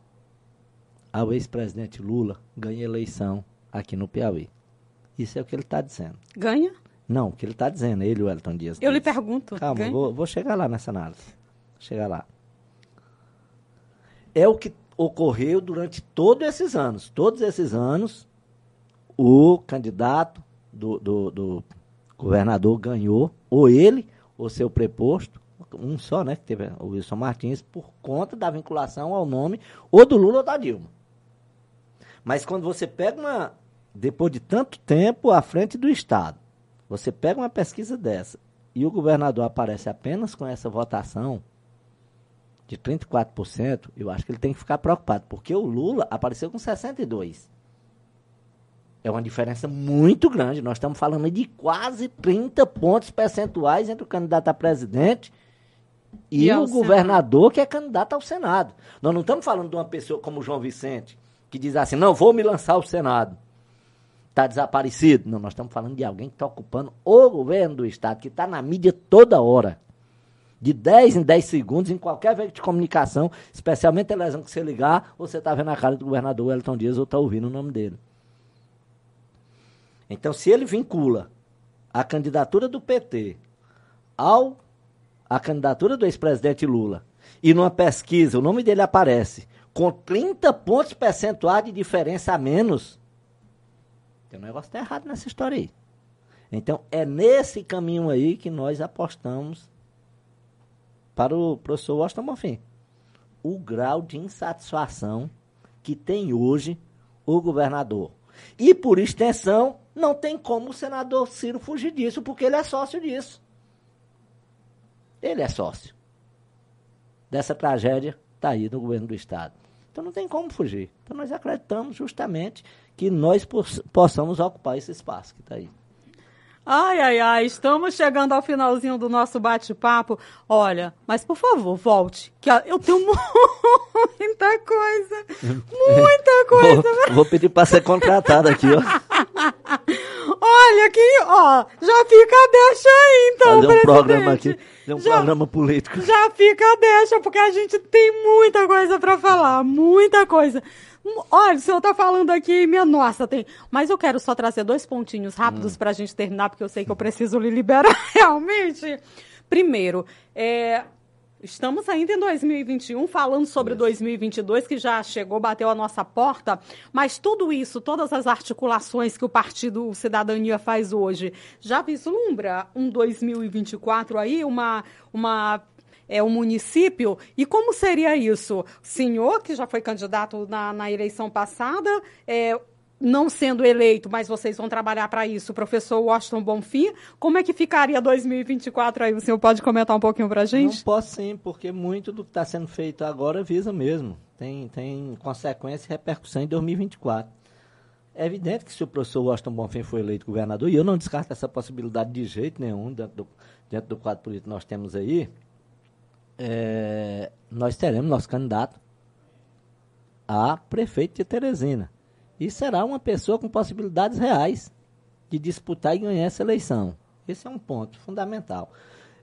ao ex-presidente Lula ganha eleição aqui no Piauí. Isso é o que ele está dizendo. Ganha? Não, o que ele está dizendo, ele, o Elton Dias. Eu lhe pergunto. Calma, vou, vou, chegar lá nessa análise. Chegar lá. É o que ocorreu durante todos esses anos. Todos esses anos, o candidato do, do, do governador ganhou, ou ele, ou seu preposto, um só, né, que teve o Wilson Martins, por conta da vinculação ao nome ou do Lula ou da Dilma. Mas quando você pega uma, depois de tanto tempo à frente do Estado, você pega uma pesquisa dessa e o governador aparece apenas com essa votação de 34%, eu acho que ele tem que ficar preocupado, porque o Lula apareceu com 62%. É uma diferença muito grande. Nós estamos falando de quase 30 pontos percentuais entre o candidato a presidente e, e o governador Senado. que é candidato ao Senado. Nós não estamos falando de uma pessoa como o João Vicente, que diz assim: não, vou me lançar ao Senado está desaparecido. Não, nós estamos falando de alguém que está ocupando o governo do Estado, que está na mídia toda hora. De 10 em 10 segundos, em qualquer veículo de comunicação, especialmente televisão que você ligar, você está vendo a cara do governador Wellington Dias ou está ouvindo o nome dele. Então, se ele vincula a candidatura do PT ao a candidatura do ex-presidente Lula e numa pesquisa o nome dele aparece com 30 pontos percentuais de diferença a menos, um negócio tá errado nessa história aí. Então, é nesse caminho aí que nós apostamos para o professor Washington Bonfim. O grau de insatisfação que tem hoje o governador. E, por extensão, não tem como o senador Ciro fugir disso, porque ele é sócio disso. Ele é sócio dessa tragédia está aí no governo do Estado. Então não tem como fugir. Então nós acreditamos justamente que nós possamos ocupar esse espaço que está aí. Ai, ai, ai, estamos chegando ao finalzinho do nosso bate-papo. Olha, mas por favor, volte, que eu tenho muita coisa, muita coisa. Vou, vou pedir para ser contratada aqui, ó. Olha, que, ó, já fica a deixa aí, então, Fazer um presidente. programa aqui, um já, programa político. Já fica a deixa, porque a gente tem muita coisa para falar, muita coisa. Olha, o senhor está falando aqui, minha nossa, tem. Mas eu quero só trazer dois pontinhos rápidos hum. para a gente terminar, porque eu sei que eu preciso lhe liberar realmente. Primeiro, é, Estamos ainda em 2021, falando sobre 2022, que já chegou, bateu a nossa porta, mas tudo isso, todas as articulações que o Partido Cidadania faz hoje, já vislumbra um 2024 aí, uma, uma é, o município. E como seria isso? O senhor, que já foi candidato na, na eleição passada, é, não sendo eleito, mas vocês vão trabalhar para isso, professor Washington Bonfim, como é que ficaria 2024 aí? O senhor pode comentar um pouquinho para a gente? Não posso sim, porque muito do que está sendo feito agora visa mesmo. Tem, tem consequência e repercussão em 2024. É evidente que se o professor Washington Bonfim for eleito governador, e eu não descarto essa possibilidade de jeito nenhum dentro do, dentro do quadro político que nós temos aí, é, nós teremos nosso candidato a prefeito de Teresina. E será uma pessoa com possibilidades reais de disputar e ganhar essa eleição. Esse é um ponto fundamental.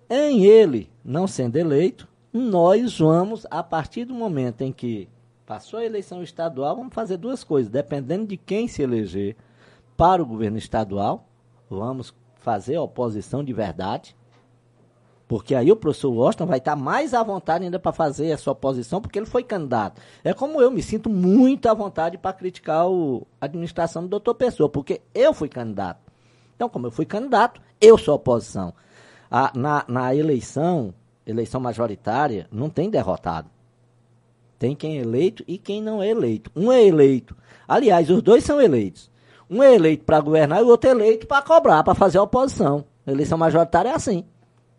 Em ele não sendo eleito, nós vamos, a partir do momento em que passou a eleição estadual, vamos fazer duas coisas. Dependendo de quem se eleger para o governo estadual, vamos fazer oposição de verdade porque aí o professor Washington vai estar mais à vontade ainda para fazer a sua posição, porque ele foi candidato. É como eu me sinto muito à vontade para criticar o, a administração do doutor Pessoa, porque eu fui candidato. Então, como eu fui candidato, eu sou oposição. A, na, na eleição, eleição majoritária, não tem derrotado. Tem quem é eleito e quem não é eleito. Um é eleito. Aliás, os dois são eleitos. Um é eleito para governar e o outro é eleito para cobrar, para fazer a oposição. A eleição majoritária é assim.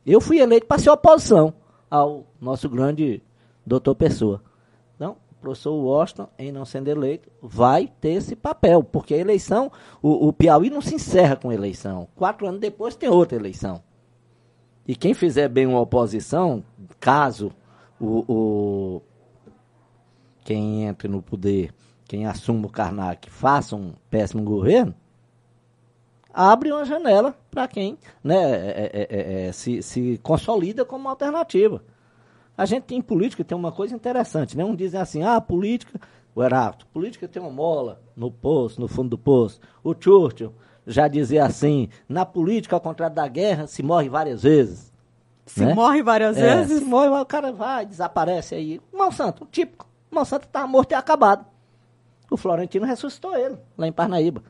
Eu fui eleito para ser oposição ao nosso grande doutor Pessoa. Então, o professor Washington, em não sendo eleito, vai ter esse papel, porque a eleição, o, o Piauí não se encerra com eleição. Quatro anos depois tem outra eleição. E quem fizer bem uma oposição, caso o, o quem entre no poder, quem assuma o Karnak, faça um péssimo governo, abre uma janela para quem né, é, é, é, é, se, se consolida como alternativa. A gente tem política, tem uma coisa interessante, né? Um dizem assim, ah, política, o Heracto, política tem uma mola no poço, no fundo do poço. O Churchill já dizia assim, na política, ao contrário da guerra, se morre várias vezes. Se né? morre várias é, vezes? Se morre, o cara vai, desaparece aí. O Monsanto, o típico. O Monsanto estava morto e acabado. O Florentino ressuscitou ele, lá em Parnaíba.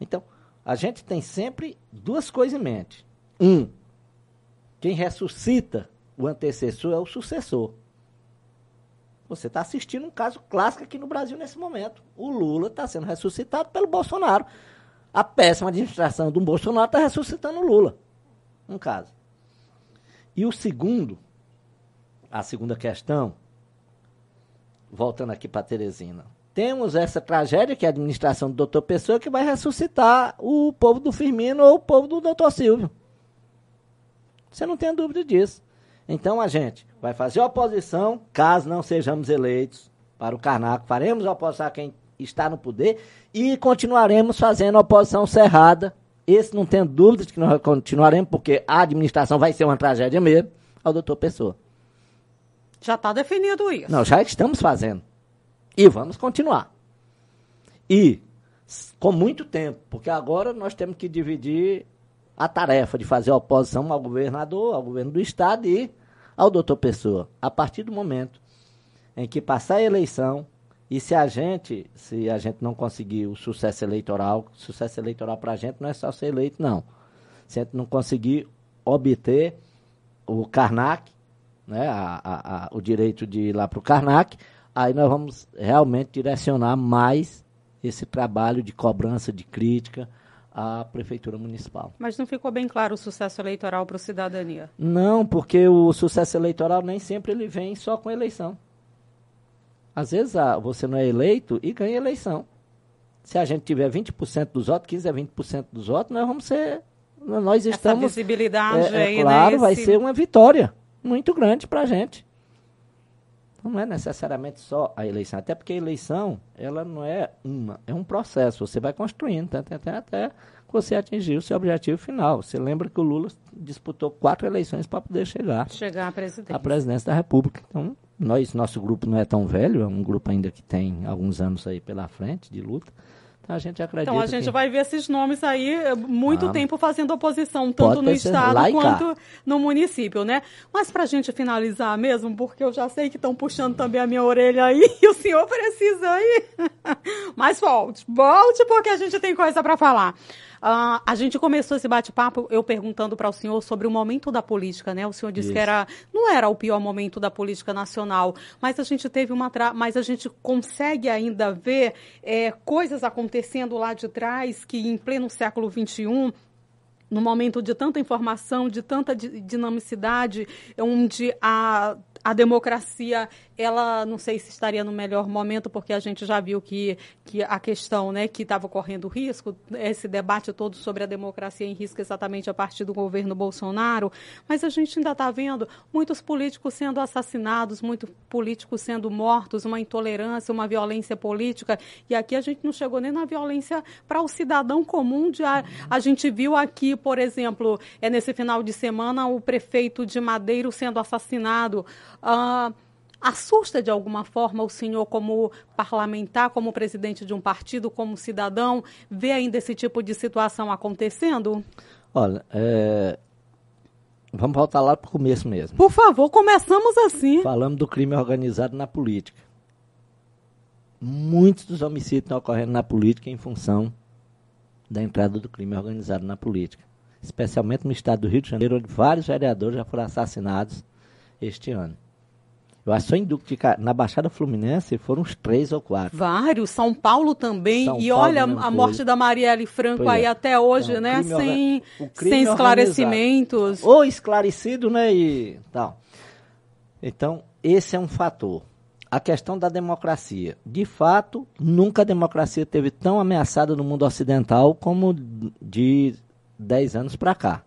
Então, a gente tem sempre duas coisas em mente. Um, quem ressuscita o antecessor é o sucessor. Você está assistindo um caso clássico aqui no Brasil nesse momento. O Lula está sendo ressuscitado pelo Bolsonaro. A péssima administração do Bolsonaro está ressuscitando o Lula. Um caso. E o segundo, a segunda questão, voltando aqui para Teresina temos essa tragédia, que é a administração do doutor Pessoa, que vai ressuscitar o povo do Firmino ou o povo do doutor Silvio. Você não tem dúvida disso. Então a gente vai fazer oposição, caso não sejamos eleitos para o Carnaco, faremos oposição a quem está no poder e continuaremos fazendo oposição cerrada. Esse não tem dúvida de que nós continuaremos, porque a administração vai ser uma tragédia mesmo, ao doutor Pessoa. Já está definido isso. Não, já estamos fazendo. E vamos continuar. E com muito tempo, porque agora nós temos que dividir a tarefa de fazer oposição ao governador, ao governo do estado e ao doutor Pessoa. A partir do momento em que passar a eleição e se a gente, se a gente não conseguir o sucesso eleitoral, sucesso eleitoral para a gente não é só ser eleito, não. Se a gente não conseguir obter o Karnak, né, a, a, a, o direito de ir lá para o Karnak, aí nós vamos realmente direcionar mais esse trabalho de cobrança, de crítica à Prefeitura Municipal. Mas não ficou bem claro o sucesso eleitoral para a cidadania? Não, porque o sucesso eleitoral nem sempre ele vem só com eleição. Às vezes ah, você não é eleito e ganha eleição. Se a gente tiver 20% dos votos, 15% a 20% dos votos, nós vamos ser nós estamos. Essa visibilidade é, é, aí, claro, né? vai Esse- ser uma vitória muito grande para a gente. Não é necessariamente só a eleição, até porque a eleição, ela não é uma, é um processo. Você vai construindo tá, até, até, até você atingir o seu objetivo final. Você lembra que o Lula disputou quatro eleições para poder chegar Chegar à presidência. à presidência da República. Então, nós, nosso grupo não é tão velho, é um grupo ainda que tem alguns anos aí pela frente de luta. Então a gente acredita Então a gente que... vai ver esses nomes aí eh, muito Ah, tempo fazendo oposição, tanto no estado quanto no município, né? Mas pra gente finalizar mesmo, porque eu já sei que estão puxando também a minha orelha aí, e o senhor precisa ir. Mas volte, volte, porque a gente tem coisa para falar. Ah, a gente começou esse bate-papo eu perguntando para o senhor sobre o momento da política, né? O senhor disse que Isso. era não era o pior momento da política nacional, mas a gente teve uma tra... mas a gente consegue ainda ver eh, coisas acontecendo lá de trás que em pleno século XXI no momento de tanta informação, de tanta di- dinamicidade, onde a, a democracia, ela não sei se estaria no melhor momento, porque a gente já viu que, que a questão né, que estava correndo risco, esse debate todo sobre a democracia em risco exatamente a partir do governo Bolsonaro, mas a gente ainda está vendo muitos políticos sendo assassinados, muitos políticos sendo mortos, uma intolerância, uma violência política, e aqui a gente não chegou nem na violência para o cidadão comum. De a, a gente viu aqui, por exemplo, é nesse final de semana, o prefeito de Madeiro sendo assassinado. Ah, assusta de alguma forma o senhor, como parlamentar, como presidente de um partido, como cidadão, ver ainda esse tipo de situação acontecendo? Olha, é, vamos voltar lá para o começo mesmo. Por favor, começamos assim. Falamos do crime organizado na política. Muitos dos homicídios estão ocorrendo na política em função da entrada do crime organizado na política. Especialmente no estado do Rio de Janeiro, onde vários vereadores já foram assassinados este ano. Eu acho só em Duque na Baixada Fluminense foram uns três ou quatro. Vários, São Paulo também. São e Paulo, olha a morte da Marielle Franco Pois aí é. até hoje, o né? Sem, sem esclarecimentos. Ou esclarecido, né? E tal. Então, esse é um fator. A questão da democracia. De fato, nunca a democracia teve tão ameaçada no mundo ocidental como de 10 anos para cá.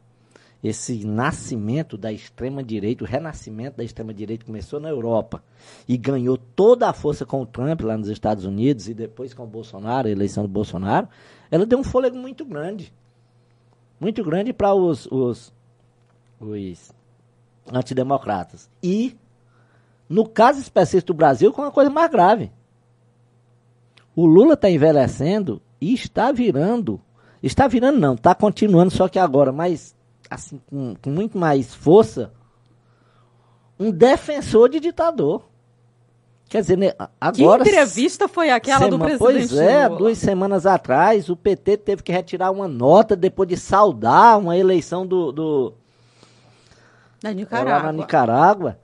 Esse nascimento da extrema-direita, o renascimento da extrema-direita começou na Europa e ganhou toda a força com o Trump lá nos Estados Unidos e depois com o Bolsonaro, a eleição do Bolsonaro. Ela deu um fôlego muito grande. Muito grande para os, os, os antidemocratas. E, no caso específico do Brasil, com uma coisa mais grave. O Lula está envelhecendo e está virando. Está virando, não, está continuando, só que agora, mas assim, com, com muito mais força, um defensor de ditador. Quer dizer, né, a- Que agora. entrevista foi aquela do Sema- presidente Pois é, Lula? duas semanas atrás, o PT teve que retirar uma nota depois de saudar uma eleição do, do, lá Nicarágua. na Nicarágua.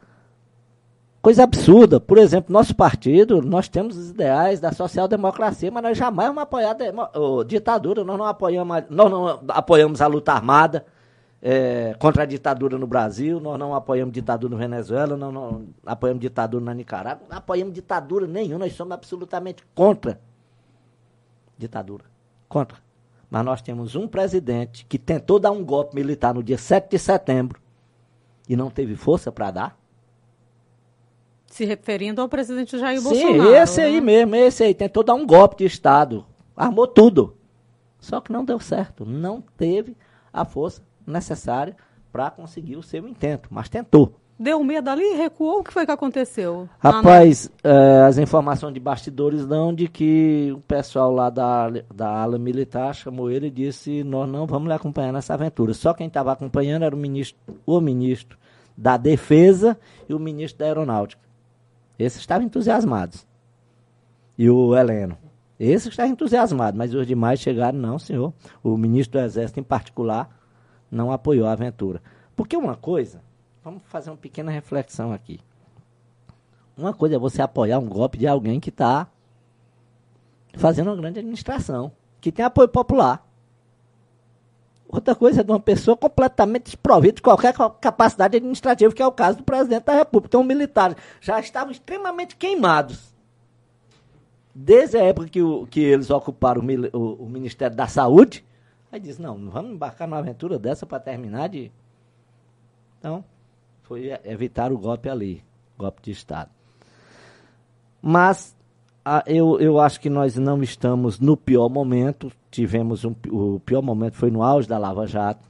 Coisa absurda. Por exemplo, nosso partido, nós temos os ideais da social-democracia, mas nós jamais vamos apoiar a ditadura, nós não apoiamos, a- nós não apoiamos a luta armada é, contra a ditadura no Brasil, nós não apoiamos ditadura no Venezuela, nós não apoiamos ditadura na Nicarágua, não apoiamos ditadura nenhuma, nós somos absolutamente contra ditadura. Contra. Mas nós temos um presidente que tentou dar um golpe militar no dia 7 de setembro e não teve força para dar. Se referindo ao presidente Jair Sim, Bolsonaro. esse aí né? mesmo, esse aí tentou dar um golpe de Estado, armou tudo. Só que não deu certo, não teve a força necessária para conseguir o seu intento, mas tentou. Deu medo ali, recuou, o que foi que aconteceu? Rapaz, eh, as informações de bastidores dão de que o pessoal lá da, da ala militar chamou ele e disse: Nós não vamos lhe acompanhar nessa aventura. Só quem estava acompanhando era o ministro, o ministro da Defesa e o ministro da Aeronáutica. Esses estavam entusiasmados. E o Heleno. Esses estavam entusiasmados, mas os demais chegaram, não, senhor. O ministro do Exército, em particular, não apoiou a aventura. Porque uma coisa, vamos fazer uma pequena reflexão aqui. Uma coisa é você apoiar um golpe de alguém que está fazendo uma grande administração, que tem apoio popular. Outra coisa é de uma pessoa completamente desprovida de qualquer ca- capacidade administrativa, que é o caso do presidente da República. Então, militares já estavam extremamente queimados. Desde a época que, o- que eles ocuparam o, o- o Ministério da Saúde, Aí não, não vamos embarcar numa aventura dessa para terminar de. Então, foi evitar o golpe ali, golpe de Estado. Mas a, eu, eu acho que nós não estamos no pior momento. Tivemos um, o pior momento foi no auge da Lava Jato,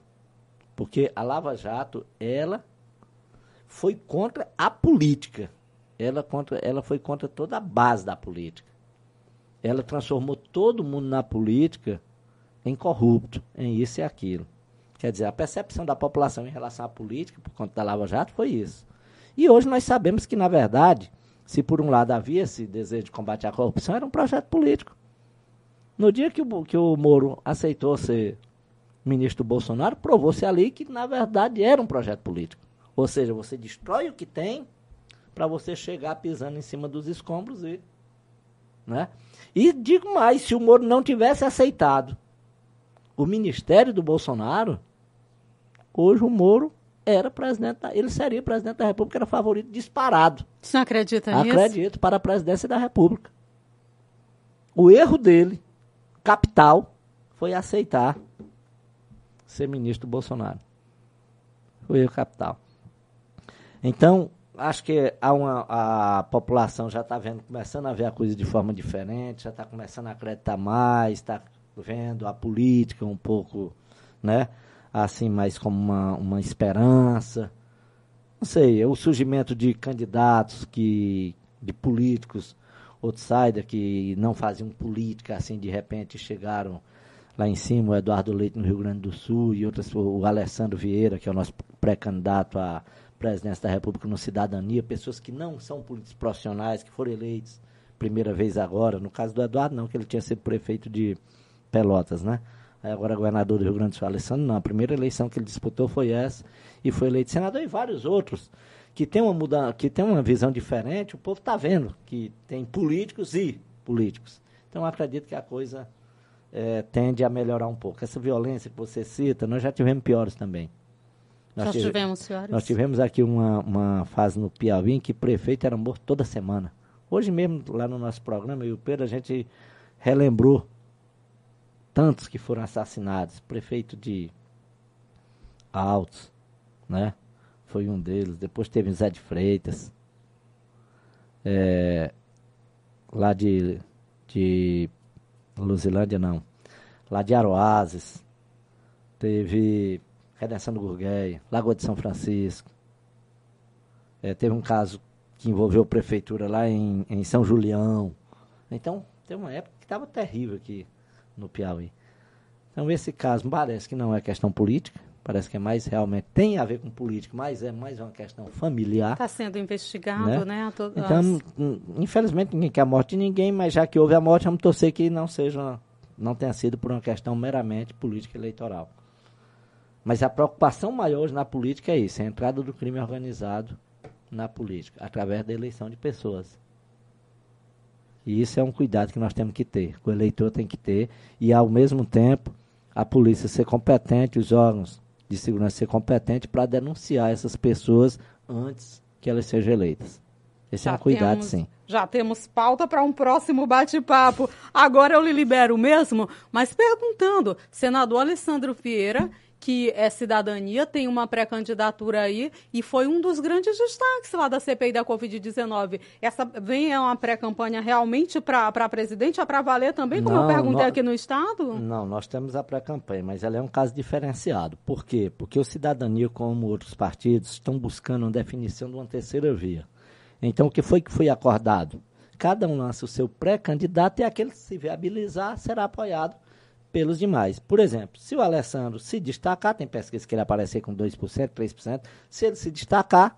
porque a Lava Jato, ela foi contra a política. Ela, contra, ela foi contra toda a base da política. Ela transformou todo mundo na política em corrupto, em isso e aquilo. Quer dizer, a percepção da população em relação à política, por conta da Lava Jato, foi isso. E hoje nós sabemos que, na verdade, se por um lado havia esse desejo de combate à corrupção, era um projeto político. No dia que o, que o Moro aceitou ser ministro Bolsonaro, provou-se ali que, na verdade, era um projeto político. Ou seja, você destrói o que tem para você chegar pisando em cima dos escombros e. Né? E digo mais, se o Moro não tivesse aceitado o ministério do Bolsonaro, hoje o Moro era presidente, da, ele seria presidente da República, era favorito disparado. Você não acredita nisso? Acredito, para a presidência da República. O erro dele, capital, foi aceitar ser ministro do Bolsonaro. Foi o erro capital. Então, acho que há uma, a população já está vendo, começando a ver a coisa de forma diferente, já está começando a acreditar mais, está vendo a política um pouco, né? Assim, mais como uma, uma esperança. Não sei, o surgimento de candidatos que, de políticos, outsider que não faziam política, assim, de repente chegaram lá em cima, o Eduardo Leite no Rio Grande do Sul e outras, o Alessandro Vieira, que é o nosso pré-candidato a presidência da República no Cidadania, pessoas que não são políticos profissionais, que foram eleitos primeira vez agora. No caso do Eduardo, não, que ele tinha sido prefeito de Pelotas, né? Aí agora governador do Rio Grande do Sul, Alessandro, não. A primeira eleição que ele disputou foi essa e foi eleito senador e vários outros que tem uma mudança, que tem uma visão diferente. O povo está vendo que tem políticos e políticos. Então acredito que a coisa é, tende a melhorar um pouco. Essa violência que você cita, nós já tivemos piores também. Nós já tive, tivemos, senhores. Nós tivemos aqui uma, uma fase no Piauí em que o prefeito era morto toda semana. Hoje mesmo, lá no nosso programa, eu e o Pedro, a gente relembrou tantos que foram assassinados. Prefeito de Altos, né? Foi um deles. Depois teve Zé de Freitas. É, lá de, de Luzilândia, não. Lá de Aroazes. Teve Redenção do Gurgueia, Lagoa de São Francisco. É, teve um caso que envolveu a prefeitura lá em, em São Julião. Então, tem uma época que estava terrível aqui no Piauí. Então esse caso parece que não é questão política, parece que é mais realmente tem a ver com política, mas é mais uma questão familiar. Está sendo investigado, né? né então, hum, infelizmente ninguém quer a morte de ninguém, mas já que houve a morte, vamos torcer que não seja, não tenha sido por uma questão meramente política eleitoral. Mas a preocupação maior na política é isso, é a entrada do crime organizado na política, através da eleição de pessoas. E isso é um cuidado que nós temos que ter, que o eleitor tem que ter, e ao mesmo tempo a polícia ser competente, os órgãos de segurança ser competente para denunciar essas pessoas antes que elas sejam eleitas. Esse já é um cuidado, temos, sim. Já temos pauta para um próximo bate-papo. Agora eu lhe libero mesmo, mas perguntando, senador Alessandro Vieira que é cidadania, tem uma pré-candidatura aí e foi um dos grandes destaques lá da CPI da Covid-19. Essa vem é uma pré-campanha realmente para presidente, é para valer também, como não, eu perguntei nós, aqui no Estado? Não, nós temos a pré-campanha, mas ela é um caso diferenciado. Por quê? Porque o cidadania, como outros partidos, estão buscando uma definição de uma terceira via. Então, o que foi que foi acordado? Cada um lança o seu pré-candidato e aquele que se viabilizar será apoiado pelos demais. Por exemplo, se o Alessandro se destacar, tem pesquisa que ele aparecer com 2%, 3%, se ele se destacar,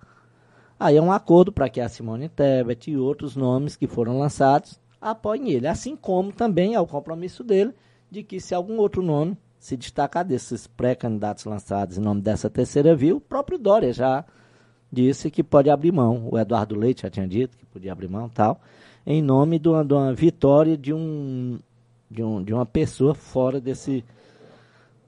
aí é um acordo para que a Simone Tebet e outros nomes que foram lançados apoiem ele. Assim como também é o compromisso dele de que se algum outro nome se destacar desses pré-candidatos lançados em nome dessa terceira via, o próprio Dória já disse que pode abrir mão. O Eduardo Leite já tinha dito que podia abrir mão tal, em nome de uma, de uma vitória de um de, um, de uma pessoa fora desse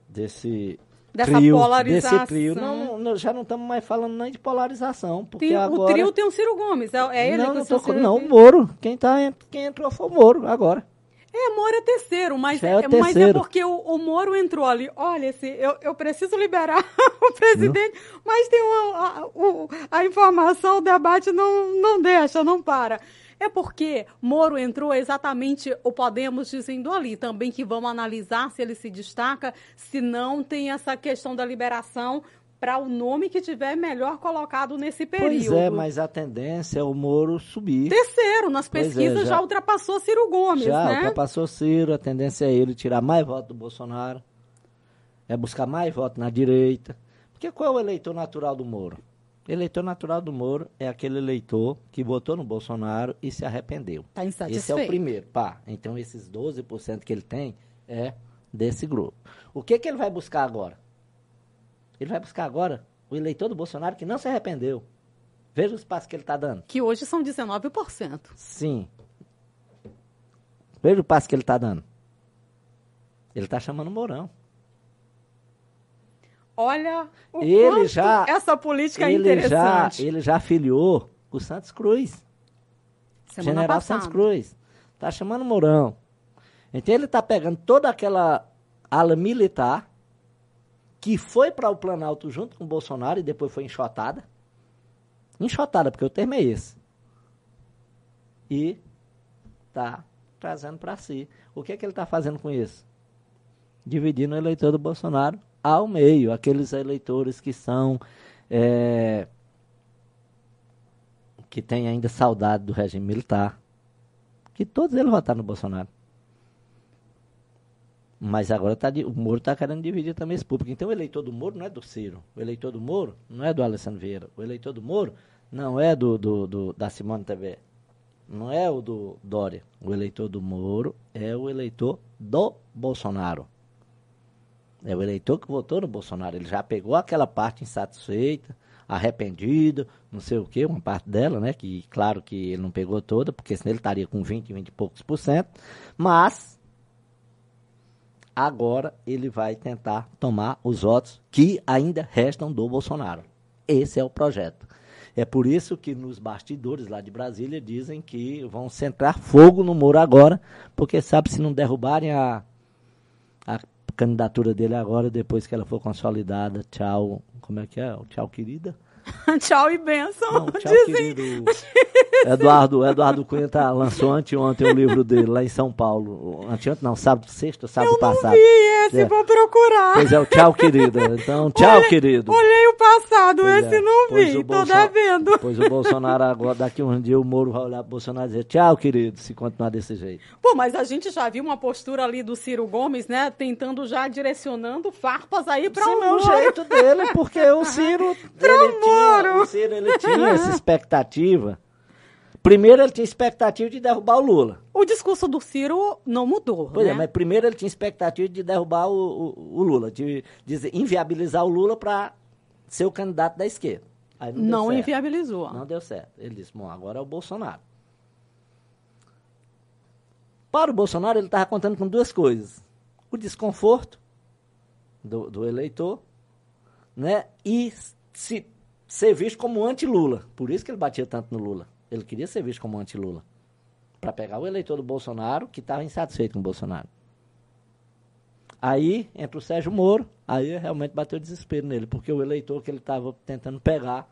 desse Dessa trio, polarização. Desse trio. Não, não, já não estamos mais falando nem de polarização. Porque tem, agora... O trio tem o Ciro Gomes, é, é ele não, que não, tô, não, o Moro. Quem, tá, quem entrou foi o Moro agora. É, Moro é terceiro, mas, é é, mas é terceiro. porque o, o Moro entrou ali. Olha, esse, eu, eu preciso liberar o presidente, mas tem uma, a, o- a informação, o debate não, não deixa, não para. É porque Moro entrou exatamente, o Podemos dizendo ali também que vamos analisar se ele se destaca, se não tem essa questão da liberação para o nome que tiver melhor colocado nesse período. Pois é, mas a tendência é o Moro subir. Terceiro, nas é, pesquisas já, já- ultrapassou Ciro Gomes, Já né? ultrapassou Ciro, a tendência é ele tirar mais votos do Bolsonaro, é buscar mais votos na direita. Porque qual é o eleitor natural do Moro? Eleitor natural do Moro é aquele eleitor que votou no Bolsonaro e se arrependeu. Tá Esse é o insatisfeito. primeiro, pá. Então esses 12% que ele tem é desse grupo. O que, que ele vai buscar agora? Ele vai buscar agora o eleitor do Bolsonaro que não se arrependeu. Veja os passos que ele está dando. Que hoje são 19%. Sim. Veja o passo que ele está dando. Ele está chamando o Mourão. Olha o Ele já- essa política é Ele já, interessante. ele já afiliou o Santos Cruz. Semana General passada. Santos Cruz. Está chamando Mourão. Então ele está pegando toda aquela ala militar que foi para o Planalto junto com o Bolsonaro e depois foi enxotada. Enxotada, porque o termo é esse. E tá trazendo para si. O que é que ele está fazendo com isso? Dividindo o eleitor do Bolsonaro ao meio. Aqueles eleitores que são. é, que têm ainda saudade do regime militar. Que todos eles votaram no Bolsonaro. Mas agora tá, o Moro está querendo dividir também esse público. Então o eleitor do Moro não é do Ciro. O eleitor do Moro não é do Alessandro Vieira. O eleitor do Moro não é do, do, do- da Simone TV. Não é o do Dória. O eleitor do Moro é o eleitor do Bolsonaro. É o eleitor que votou no Bolsonaro. Ele já pegou aquela parte insatisfeita, arrependido, não sei o quê, uma parte dela, né? Que claro que ele não pegou toda, porque senão ele estaria com 20, 20 e poucos por cento. Mas agora ele vai tentar tomar os votos que ainda restam do Bolsonaro. Esse é o projeto. É por isso que nos bastidores lá de Brasília dizem que vão centrar fogo no Moro agora, porque sabe se não derrubarem a, a candidatura dele agora, depois que ela for consolidada, tchau, como é que é? Tchau, querida? Tchau e benção. Não, tchau, Dizem- querido. Eduardo, Eduardo Cunha tá, lançou anteontem o livro dele lá em São Paulo. Anteontem não, sábado, sexta, sábado Eu não passado. vi esse, É. vou procurar. Pois é, o tchau, querida. Então, tchau, Olhei- querido. Olhei o passado, Pois esse é. não Pois vi, tô devendo. Pois o Bolsonaro agora, daqui um dia, o Moro vai olhar pro Bolsonaro e dizer tchau, querido, se continuar desse jeito. Pô, mas a gente já viu uma postura ali do Ciro Gomes, né? Tentando já direcionando farpas aí pra Sim, um é o Moro. jeito dele, porque o Ciro, ele tinha, Moro. o Ciro ele tinha essa expectativa. Primeiro ele tinha expectativa de derrubar o Lula. O discurso do Ciro não mudou, Pois né? é, mas primeiro ele tinha expectativa de derrubar o, o- o Lula, de, de inviabilizar o Lula para ser o candidato da esquerda. Aí não, Não inviabilizou. Não deu certo. Ele disse, bom, agora é o Bolsonaro. Para o Bolsonaro, ele estava contando com duas coisas. O desconforto do, do eleitor, né? E se, ser visto como anti-Lula. Por isso que ele batia tanto no Lula. Ele queria ser visto como anti-Lula. Para pegar o eleitor do Bolsonaro que estava insatisfeito com o Bolsonaro. Aí, entra o Sérgio Moro, aí realmente bateu desespero nele, porque o eleitor que ele estava tentando pegar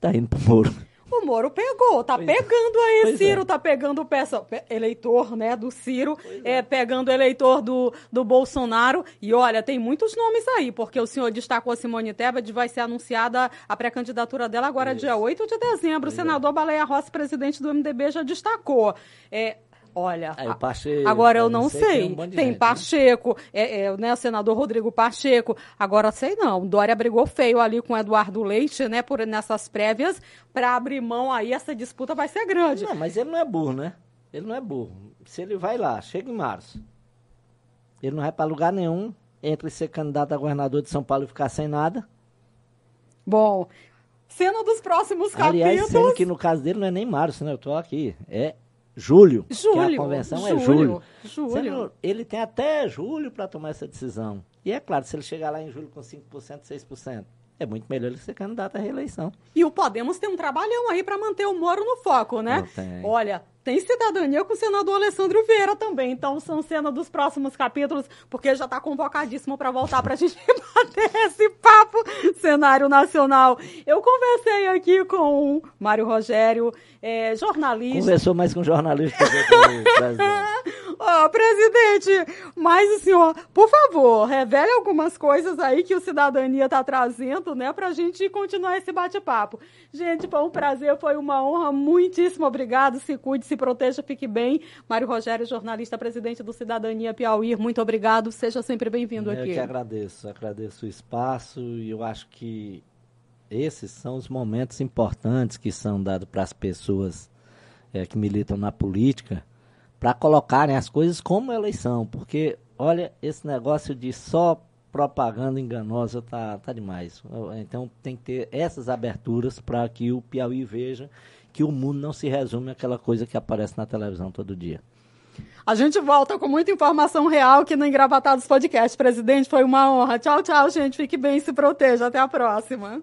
tá indo pro Moro. O Moro pegou, tá Pois é. pegando aí, Pois Ciro, é. tá pegando peça, pe- eleitor, né, do Ciro, é. pegando eleitor do, do Bolsonaro. E olha, tem muitos nomes aí, porque o senhor destacou a Simone Tebet, vai ser anunciada a pré-candidatura dela agora, Isso. dia 8 de dezembro. o Pois é. senador Baleia Rossi, presidente do MDB, já destacou. É, olha, o Pacheco, Agora eu eu não não sei, tem sei. um Tem gente, né? Pacheco, é, é, né, o senador Rodrigo Pacheco. Agora sei não. Dória brigou feio ali com o Eduardo Leite, né, por nessas prévias, para abrir mão aí essa disputa vai ser grande. Não, mas ele não é burro, né? Ele não é burro. Se ele vai lá, chega em março, ele não vai para lugar nenhum entre ser candidato a governador de São Paulo e ficar sem nada. Bom, cena dos próximos Aliás, capítulos. sendo que no caso dele não é nem março, né? Eu tô aqui. É julho. Julho, a convenção julho, é julho. julho. Ele tem até julho para tomar essa decisão. E é claro, se ele chegar lá em julho com 5%, 6%, é muito melhor ele ser candidato à reeleição. E o Podemos tem um trabalhão aí para manter o Moro no foco, né? Olha, tem cidadania com o senador Alessandro Vieira também. Então, são cena dos próximos capítulos, porque já está convocadíssimo para voltar para a gente bater esse papo cenário nacional. Eu conversei aqui com o Mário Rogério, é, jornalista. Conversou mais com jornalista. Ó, oh, presidente, mas o senhor, por favor, revele algumas coisas aí que o Cidadania está trazendo, né, para a gente continuar esse bate-papo. Gente, foi um prazer, foi uma honra, muitíssimo obrigado. Se cuide, se proteja, fique bem. Mário Rogério, jornalista, presidente do Cidadania Piauí, muito obrigado. Seja sempre bem-vindo aqui. Eu que agradeço, agradeço o espaço e eu acho que esses são os momentos importantes que são dados para as pessoas é, que militam na política para colocarem as coisas como elas são, porque olha, esse negócio de só propaganda enganosa tá, tá demais. Então tem que ter essas aberturas para que o Piauí veja que o mundo não se resume àquela coisa que aparece na televisão todo dia. A gente volta com muita informação real aqui no Engravatados Podcast. Presidente, foi uma honra. Tchau, tchau, gente. Fique bem, se proteja. Até a próxima.